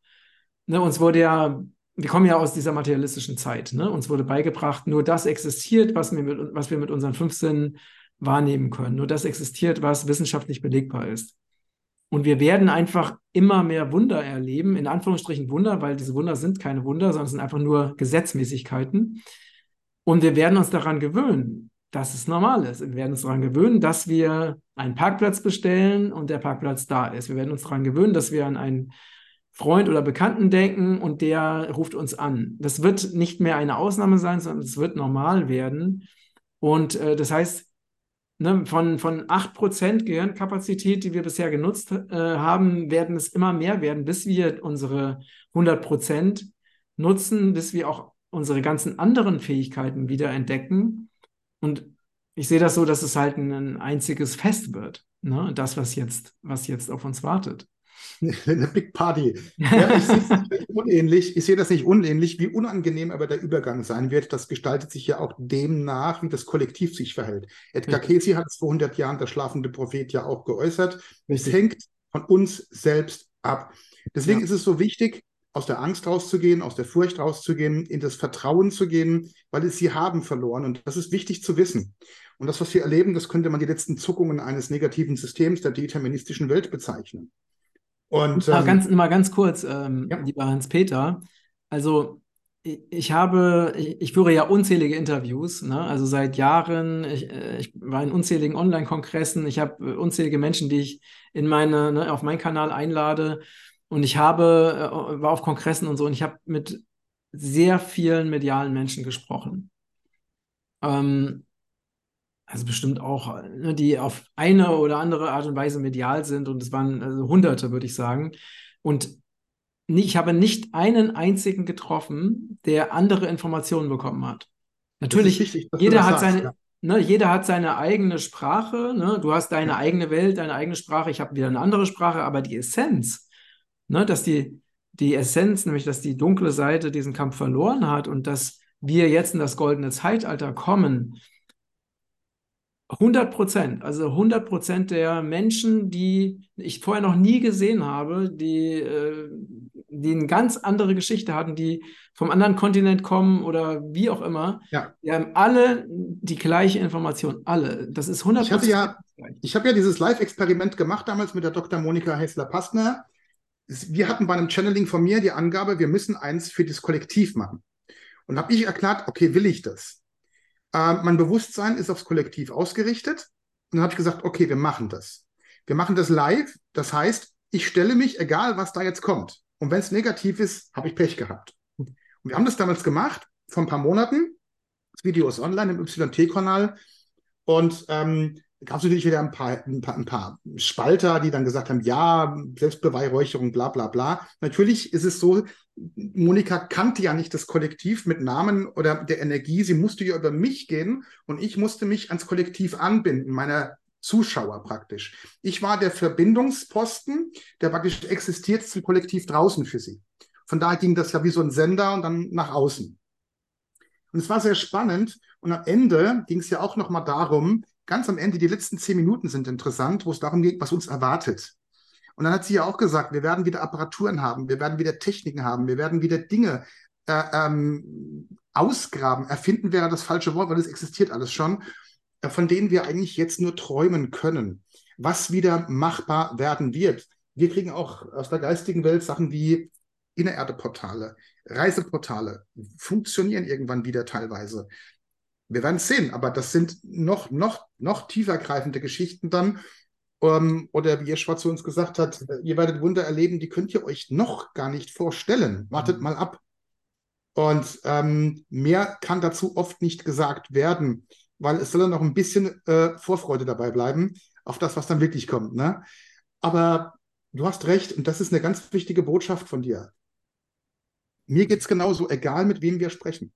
ne, uns wurde ja, wir kommen ja aus dieser materialistischen Zeit, ne? Uns wurde beigebracht, nur das existiert, was wir mit, was wir mit unseren 15 wahrnehmen können. Nur das existiert, was wissenschaftlich belegbar ist. Und wir werden einfach immer mehr Wunder erleben, in Anführungsstrichen Wunder, weil diese Wunder sind keine Wunder, sondern sind einfach nur Gesetzmäßigkeiten. Und wir werden uns daran gewöhnen, dass es normal ist. Wir werden uns daran gewöhnen, dass wir einen Parkplatz bestellen und der Parkplatz da ist. Wir werden uns daran gewöhnen, dass wir an einen Freund oder Bekannten denken und der ruft uns an. Das wird nicht mehr eine Ausnahme sein, sondern es wird normal werden. Und äh, das heißt, ne, von, von 8% Gehirnkapazität, die wir bisher genutzt äh, haben, werden es immer mehr werden, bis wir unsere 100% nutzen, bis wir auch unsere ganzen anderen Fähigkeiten wieder entdecken. Und ich sehe das so, dass es halt ein einziges Fest wird. Ne? Das, was jetzt, was jetzt auf uns wartet. (laughs) Eine Big Party. Ja, ich sehe das nicht (laughs) unähnlich. Ich sehe das nicht unähnlich, wie unangenehm aber der Übergang sein wird. Das gestaltet sich ja auch dem nach, wie das Kollektiv sich verhält. Edgar ja. Casey hat es vor 100 Jahren, der schlafende Prophet, ja auch geäußert. Es hängt von uns selbst ab. Deswegen ja. ist es so wichtig, aus der Angst rauszugehen, aus der Furcht rauszugehen, in das Vertrauen zu gehen, weil es sie haben verloren. Und das ist wichtig zu wissen. Und das, was wir erleben, das könnte man die letzten Zuckungen eines negativen Systems der deterministischen Welt bezeichnen. Und, ähm, ganz, mal ganz kurz, ähm, ja. lieber Hans-Peter. Also ich, habe, ich, ich, führe ja unzählige Interviews, ne? also seit Jahren. Ich, äh, ich war in unzähligen Online-Kongressen. Ich habe äh, unzählige Menschen, die ich in meine, ne, auf meinen Kanal einlade. Und ich habe, äh, war auf Kongressen und so, und ich habe mit sehr vielen medialen Menschen gesprochen. Ähm, also bestimmt auch, ne, die auf eine oder andere Art und Weise medial sind und es waren also Hunderte, würde ich sagen. Und ich habe nicht einen einzigen getroffen, der andere Informationen bekommen hat. Natürlich, jeder hat seine, ja. ne, jeder hat seine eigene Sprache, ne? Du hast deine Ja. eigene Welt, deine eigene Sprache, ich habe wieder eine andere Sprache, aber die Essenz, ne, dass die, die Essenz, nämlich dass die dunkle Seite diesen Kampf verloren hat und dass wir jetzt in das goldene Zeitalter kommen, 100 Prozent, also 100 Prozent der Menschen, die ich vorher noch nie gesehen habe, die, äh, die eine ganz andere Geschichte hatten, die vom anderen Kontinent kommen oder wie auch immer, Ja. die haben alle die gleiche Information, alle. Das ist 100 Ich hatte ja, ich habe ja dieses Live-Experiment gemacht damals mit der Dr. Monika Hessler-Passner. Es- Wir hatten bei einem Channeling von mir die Angabe, wir müssen eins für das Kollektiv machen. Und habe ich erklärt, okay, will ich das? Äh, mein Bewusstsein ist aufs Kollektiv ausgerichtet. Und dann habe ich gesagt, okay, wir machen das. Wir machen das live. Das heißt, ich stelle mich, egal was da jetzt kommt. Und wenn es negativ ist, habe ich Pech gehabt. Und wir haben das damals gemacht, vor ein paar Monaten. Das Video ist online im YT-Kanal. Und ähm, gab es natürlich wieder ein paar, ein, paar, ein paar Spalter, die dann gesagt haben, ja, Selbstbeweihräucherung, bla bla bla. Natürlich ist es so, Monika kannte ja nicht das Kollektiv mit Namen oder der Energie. Sie musste ja über mich gehen und ich musste mich ans Kollektiv anbinden, meiner Zuschauer praktisch. Ich war der Verbindungsposten, der praktisch existiert zum Kollektiv draußen für sie. Von daher ging das ja wie so ein Sender und dann nach außen. Und es war sehr spannend. Und am Ende ging es ja auch nochmal darum, ganz am Ende, die letzten zehn Minuten sind interessant, wo es darum geht, was uns erwartet. Und dann hat sie ja auch gesagt, wir werden wieder Apparaturen haben, wir werden wieder Techniken haben, wir werden wieder Dinge äh, ähm, ausgraben. Erfinden wäre das falsche Wort, weil es existiert alles schon, äh, von denen wir eigentlich jetzt nur träumen können, was wieder machbar werden wird. Wir kriegen auch aus der geistigen Welt Sachen wie Innererde-Portale, Reiseportale, funktionieren irgendwann wieder teilweise. Wir werden es sehen, aber das sind noch, noch, noch tiefergreifende Geschichten dann. Ähm, oder wie ihr Schwarz zu uns gesagt hat, ihr werdet Wunder erleben, die könnt ihr euch noch gar nicht vorstellen. Wartet mal ab. Und ähm, mehr kann dazu oft nicht gesagt werden, weil es soll dann noch ein bisschen äh, Vorfreude dabei bleiben auf das, was dann wirklich kommt. Ne? Aber du hast recht und das ist eine ganz wichtige Botschaft von dir. Mir geht es genauso, egal mit wem wir sprechen.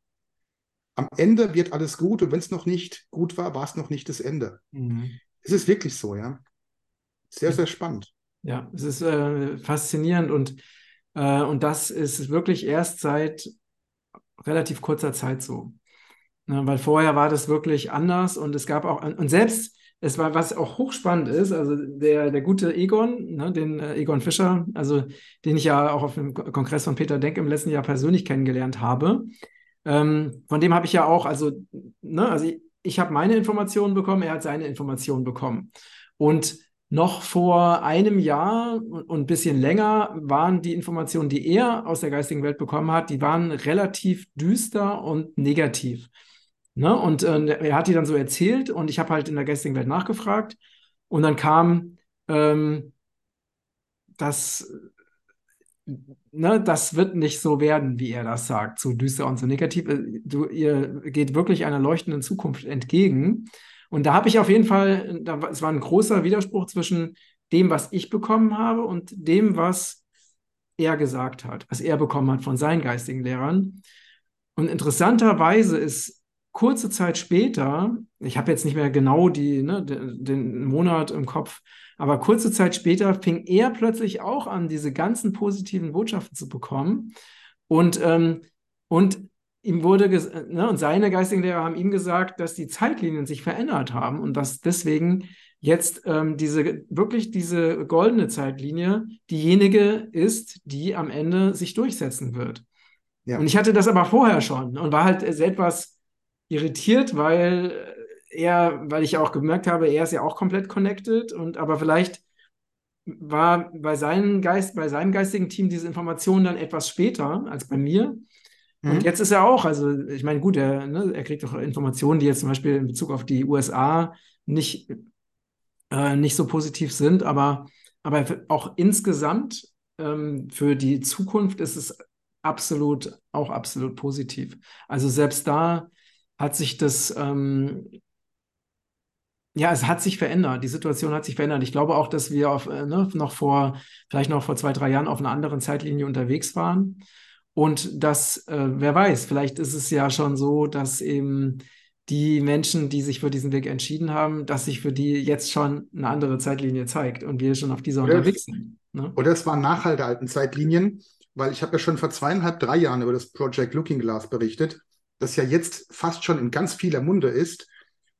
Am Ende wird alles gut und wenn es noch nicht gut war, war es noch nicht das Ende. Mhm. Es ist wirklich so, ja. Sehr, sehr spannend. Ja, es ist äh, faszinierend und, äh, und das ist wirklich erst seit relativ kurzer Zeit so. Ne, weil vorher war das wirklich anders und es gab auch, und selbst, es war, was auch hochspannend ist, also der, der gute Egon, ne, den äh, Egon Fischer, also den ich ja auch auf dem Kongress von Peter Denk im letzten Jahr persönlich kennengelernt habe, ähm, von dem habe ich ja auch, also, ne, also ich, ich habe meine Informationen bekommen, er hat seine Informationen bekommen. Und noch vor einem Jahr und ein bisschen länger waren die Informationen, die er aus der geistigen Welt bekommen hat, die waren relativ düster und negativ. Ne? Und äh, er hat die dann so erzählt und ich habe halt in der geistigen Welt nachgefragt und dann kam, ähm, dass ne, das wird nicht so werden, wie er das sagt, so düster und so negativ. Äh, du, ihr geht wirklich einer leuchtenden Zukunft entgegen. Und da habe ich auf jeden Fall, da, es war ein großer Widerspruch zwischen dem, was ich bekommen habe und dem, was er gesagt hat, was er bekommen hat von seinen geistigen Lehrern. Und interessanterweise ist kurze Zeit später, ich habe jetzt nicht mehr genau die, ne, den, den Monat im Kopf, aber kurze Zeit später fing er plötzlich auch an, diese ganzen positiven Botschaften zu bekommen. Und, ähm, und ihm wurde, ne, und seine geistigen Lehrer haben ihm gesagt, dass die Zeitlinien sich verändert haben und dass deswegen jetzt ähm, diese, wirklich diese goldene Zeitlinie diejenige ist, die am Ende sich durchsetzen wird. Ja. Und ich hatte das aber vorher schon und war halt etwas irritiert, weil er, weil ich auch gemerkt habe, er ist ja auch komplett connected und aber vielleicht war bei seinem Geist, bei seinem geistigen Team diese Information dann etwas später als bei mir. Mhm. Und jetzt ist er auch, also ich meine, gut, er, ne, er kriegt auch Informationen, die jetzt zum Beispiel in Bezug auf die USA nicht, äh, nicht so positiv sind, aber, aber auch insgesamt ähm, für die Zukunft ist es absolut, auch absolut positiv. Also selbst da hat sich das, ähm, ja, es hat sich verändert. Die Situation hat sich verändert. Ich glaube auch, dass wir auf, äh, ne, noch vor, vielleicht noch vor zwei, drei Jahren auf einer anderen Zeitlinie unterwegs waren. Und dass, äh, wer weiß, vielleicht ist es ja schon so, dass eben die Menschen, die sich für diesen Weg entschieden haben, dass sich für die jetzt schon eine andere Zeitlinie zeigt und wir schon auf dieser Oder, unterwegs sind. Ne? oder es waren nachhaltige Zeitlinien, weil ich habe ja schon vor zweieinhalb, drei Jahren über das Project Looking Glass berichtet, das ja jetzt fast schon in ganz vieler Munde ist.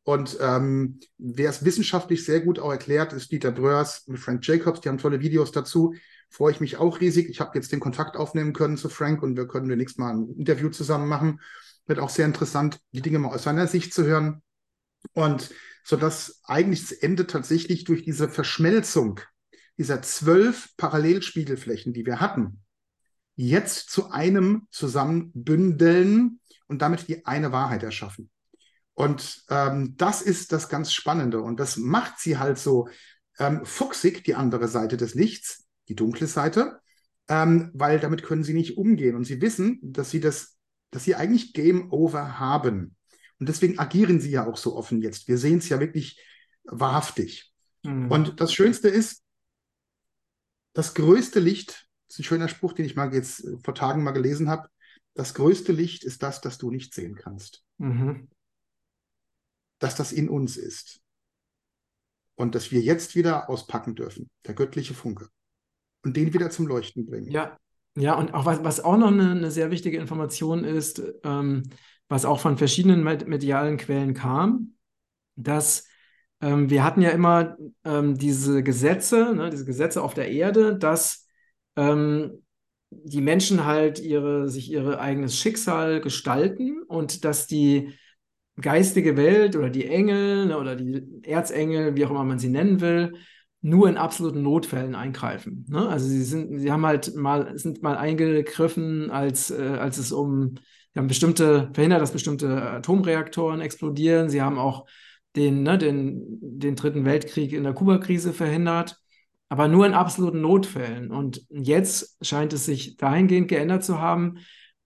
Und ähm, wer es wissenschaftlich sehr gut auch erklärt, ist Dieter Bröers mit Frank Jacobs. Die haben tolle Videos dazu. Freue ich mich auch riesig. Ich habe jetzt den Kontakt aufnehmen können zu Frank und wir können demnächst mal ein Interview zusammen machen. Wird auch sehr interessant, die Dinge mal aus seiner Sicht zu hören. Und so dass eigentlich das Ende tatsächlich durch diese Verschmelzung dieser zwölf Parallelspiegelflächen, die wir hatten, jetzt zu einem zusammenbündeln und damit die eine Wahrheit erschaffen. Und ähm, das ist das ganz Spannende und das macht sie halt so ähm, fuchsig, die andere Seite des Lichts, die dunkle Seite, ähm, weil damit können sie nicht umgehen und sie wissen, dass sie das, dass sie eigentlich Game Over haben. Und deswegen agieren sie ja auch so offen jetzt. Wir sehen es ja wirklich wahrhaftig. Mhm. Und das Schönste ist, das größte Licht, das ist ein schöner Spruch, den ich mal jetzt vor Tagen mal gelesen habe, das größte Licht ist das, das du nicht sehen kannst. Mhm dass das in uns ist. Und dass wir jetzt wieder auspacken dürfen, der göttliche Funke. Und den wieder zum Leuchten bringen. Ja, ja, und auch was, was auch noch eine, eine sehr wichtige Information ist, ähm, was auch von verschiedenen medialen Quellen kam, dass ähm, wir hatten ja immer ähm, diese Gesetze, ne, diese Gesetze auf der Erde, dass ähm, die Menschen halt ihre, sich ihr eigenes Schicksal gestalten und dass die geistige Welt oder die Engel oder die Erzengel, wie auch immer man sie nennen will, nur in absoluten Notfällen eingreifen. Ne? Also sie sind, sie haben halt mal, sind mal eingegriffen, als, äh, als es um, sie haben bestimmte, verhindert, dass bestimmte Atomreaktoren explodieren. Sie haben auch den, ne, den, den Dritten Weltkrieg in der Kuba-Krise verhindert, aber nur in absoluten Notfällen. Und jetzt scheint es sich dahingehend geändert zu haben,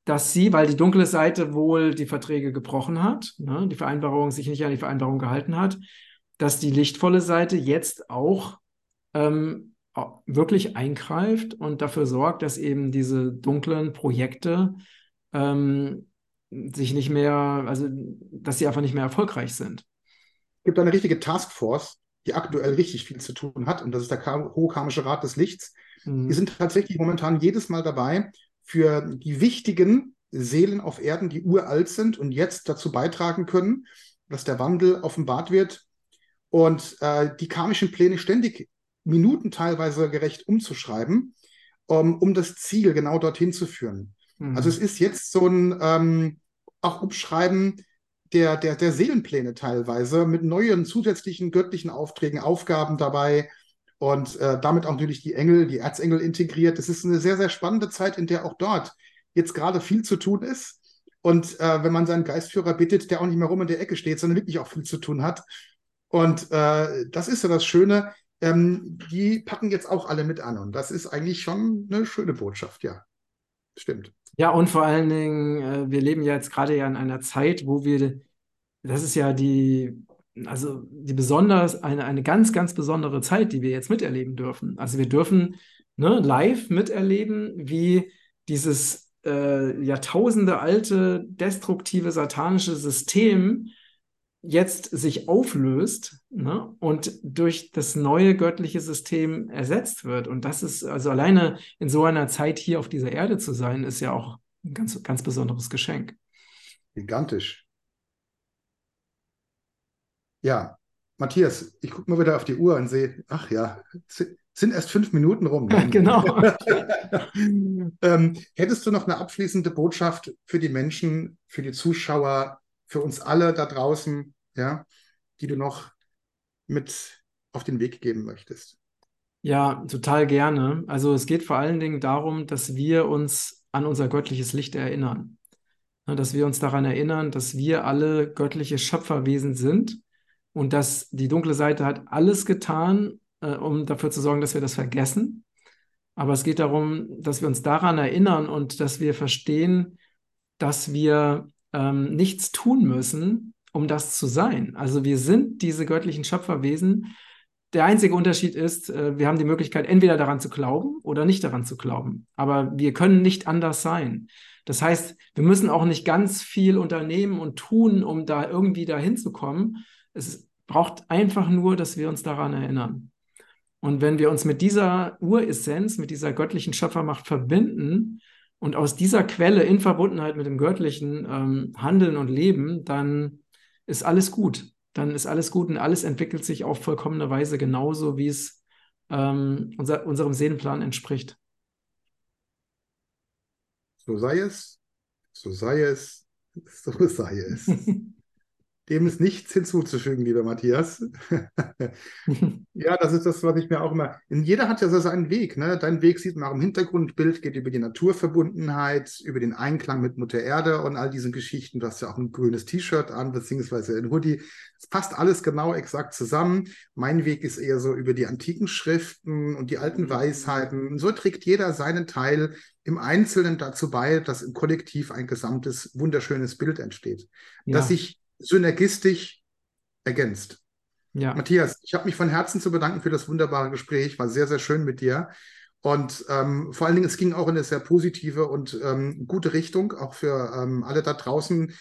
dass sie, weil die dunkle Seite wohl die Verträge gebrochen hat, ne, die Vereinbarung sich nicht an die Vereinbarung gehalten hat, dass die lichtvolle Seite jetzt auch ähm, wirklich eingreift und dafür sorgt, dass eben diese dunklen Projekte ähm, sich nicht mehr, also dass sie einfach nicht mehr erfolgreich sind. Es gibt eine richtige Taskforce, die aktuell richtig viel zu tun hat, und das ist der Hohe Karmische Rat des Lichts. Mhm. Die sind tatsächlich momentan jedes Mal dabei, für die wichtigen Seelen auf Erden, die uralt sind und jetzt dazu beitragen können, dass der Wandel offenbart wird und äh, die karmischen Pläne ständig Minuten teilweise gerecht umzuschreiben, um, um das Ziel genau dorthin zu führen. Mhm. Also es ist jetzt so ein ähm, auch Umschreiben der, der, der Seelenpläne teilweise mit neuen zusätzlichen göttlichen Aufträgen, Aufgaben dabei, und äh, damit auch natürlich die Engel, die Erzengel integriert. Es ist eine sehr, sehr spannende Zeit, in der auch dort jetzt gerade viel zu tun ist. Und äh, wenn man seinen Geistführer bittet, der auch nicht mehr rum in der Ecke steht, sondern wirklich auch viel zu tun hat. Und äh, das ist ja das Schöne. Ähm, die packen jetzt auch alle mit an. Und das ist eigentlich schon eine schöne Botschaft, ja. Stimmt. Ja, und vor allen Dingen, äh, wir leben ja jetzt gerade ja in einer Zeit, wo wir, das ist ja die also die besonders, eine, eine ganz, ganz besondere Zeit, die wir jetzt miterleben dürfen. Also wir dürfen ne, live miterleben, wie dieses äh, Jahrtausende alte, destruktive, satanische System jetzt sich auflöst ne, und durch das neue göttliche System ersetzt wird. Und das ist, also alleine in so einer Zeit hier auf dieser Erde zu sein, ist ja auch ein ganz, ganz besonderes Geschenk. Gigantisch. Ja, Matthias, ich gucke mal wieder auf die Uhr und sehe, ach ja, sind erst fünf Minuten rum. (laughs) genau. (laughs) ähm, hättest du noch eine abschließende Botschaft für die Menschen, für die Zuschauer, für uns alle da draußen, ja, die du noch mit auf den Weg geben möchtest? Ja, total gerne. Also es geht vor allen Dingen darum, dass wir uns an unser göttliches Licht erinnern. Dass wir uns daran erinnern, dass wir alle göttliche Schöpferwesen sind und dass die dunkle Seite hat alles getan, äh, um dafür zu sorgen, dass wir das vergessen. Aber es geht darum, dass wir uns daran erinnern und dass wir verstehen, dass wir ähm, nichts tun müssen, um das zu sein. Also wir sind diese göttlichen Schöpferwesen der einzige Unterschied ist, äh, wir haben die Möglichkeit, entweder daran zu glauben oder nicht daran zu glauben. Aber wir können nicht anders sein. Das heißt, wir müssen auch nicht ganz viel unternehmen und tun, um da irgendwie dahin zu kommen. Es braucht einfach nur, dass wir uns daran erinnern. Und wenn wir uns mit dieser Uressenz, mit dieser göttlichen Schöpfermacht verbinden und aus dieser Quelle in Verbundenheit mit dem göttlichen ähm, handeln und leben, dann ist alles gut dann ist alles gut und alles entwickelt sich auf vollkommene Weise genauso, wie es ähm, unser, unserem Seelenplan entspricht. So sei es, so sei es, (laughs) so sei es. (laughs) Dem ist nichts hinzuzufügen, lieber Matthias. (laughs) ja, das ist das, was ich mir auch immer. Jeder hat ja so seinen Weg. Ne? Dein Weg sieht man auch im Hintergrundbild, geht über die Naturverbundenheit, über den Einklang mit Mutter Erde und all diesen Geschichten. Du hast ja auch ein grünes T-Shirt an, beziehungsweise ein Hoodie. Es passt alles genau exakt zusammen. Mein Weg ist eher so über die antiken Schriften und die alten mhm. Weisheiten. Und so trägt jeder seinen Teil im Einzelnen dazu bei, dass im Kollektiv ein gesamtes, wunderschönes Bild entsteht. Ja. Dass sich synergistisch ergänzt. Ja. Matthias, ich habe mich von Herzen zu bedanken für das wunderbare Gespräch. War sehr, sehr schön mit dir. Und ähm, vor allen Dingen, es ging auch in eine sehr positive und ähm, gute Richtung, auch für ähm, alle da draußen.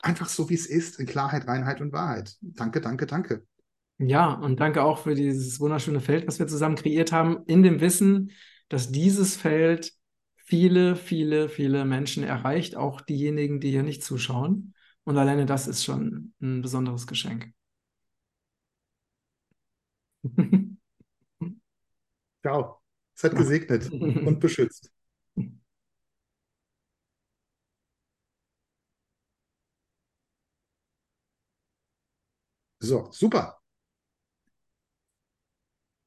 Einfach so, wie es ist, in Klarheit, Reinheit und Wahrheit. Danke, danke, danke. Ja, und danke auch für dieses wunderschöne Feld, was wir zusammen kreiert haben, in dem Wissen, dass dieses Feld viele, viele, viele Menschen erreicht, auch diejenigen, die hier nicht zuschauen. Und alleine das ist schon ein besonderes Geschenk. (laughs) Ciao. Seid gesegnet (laughs) und beschützt. So, super.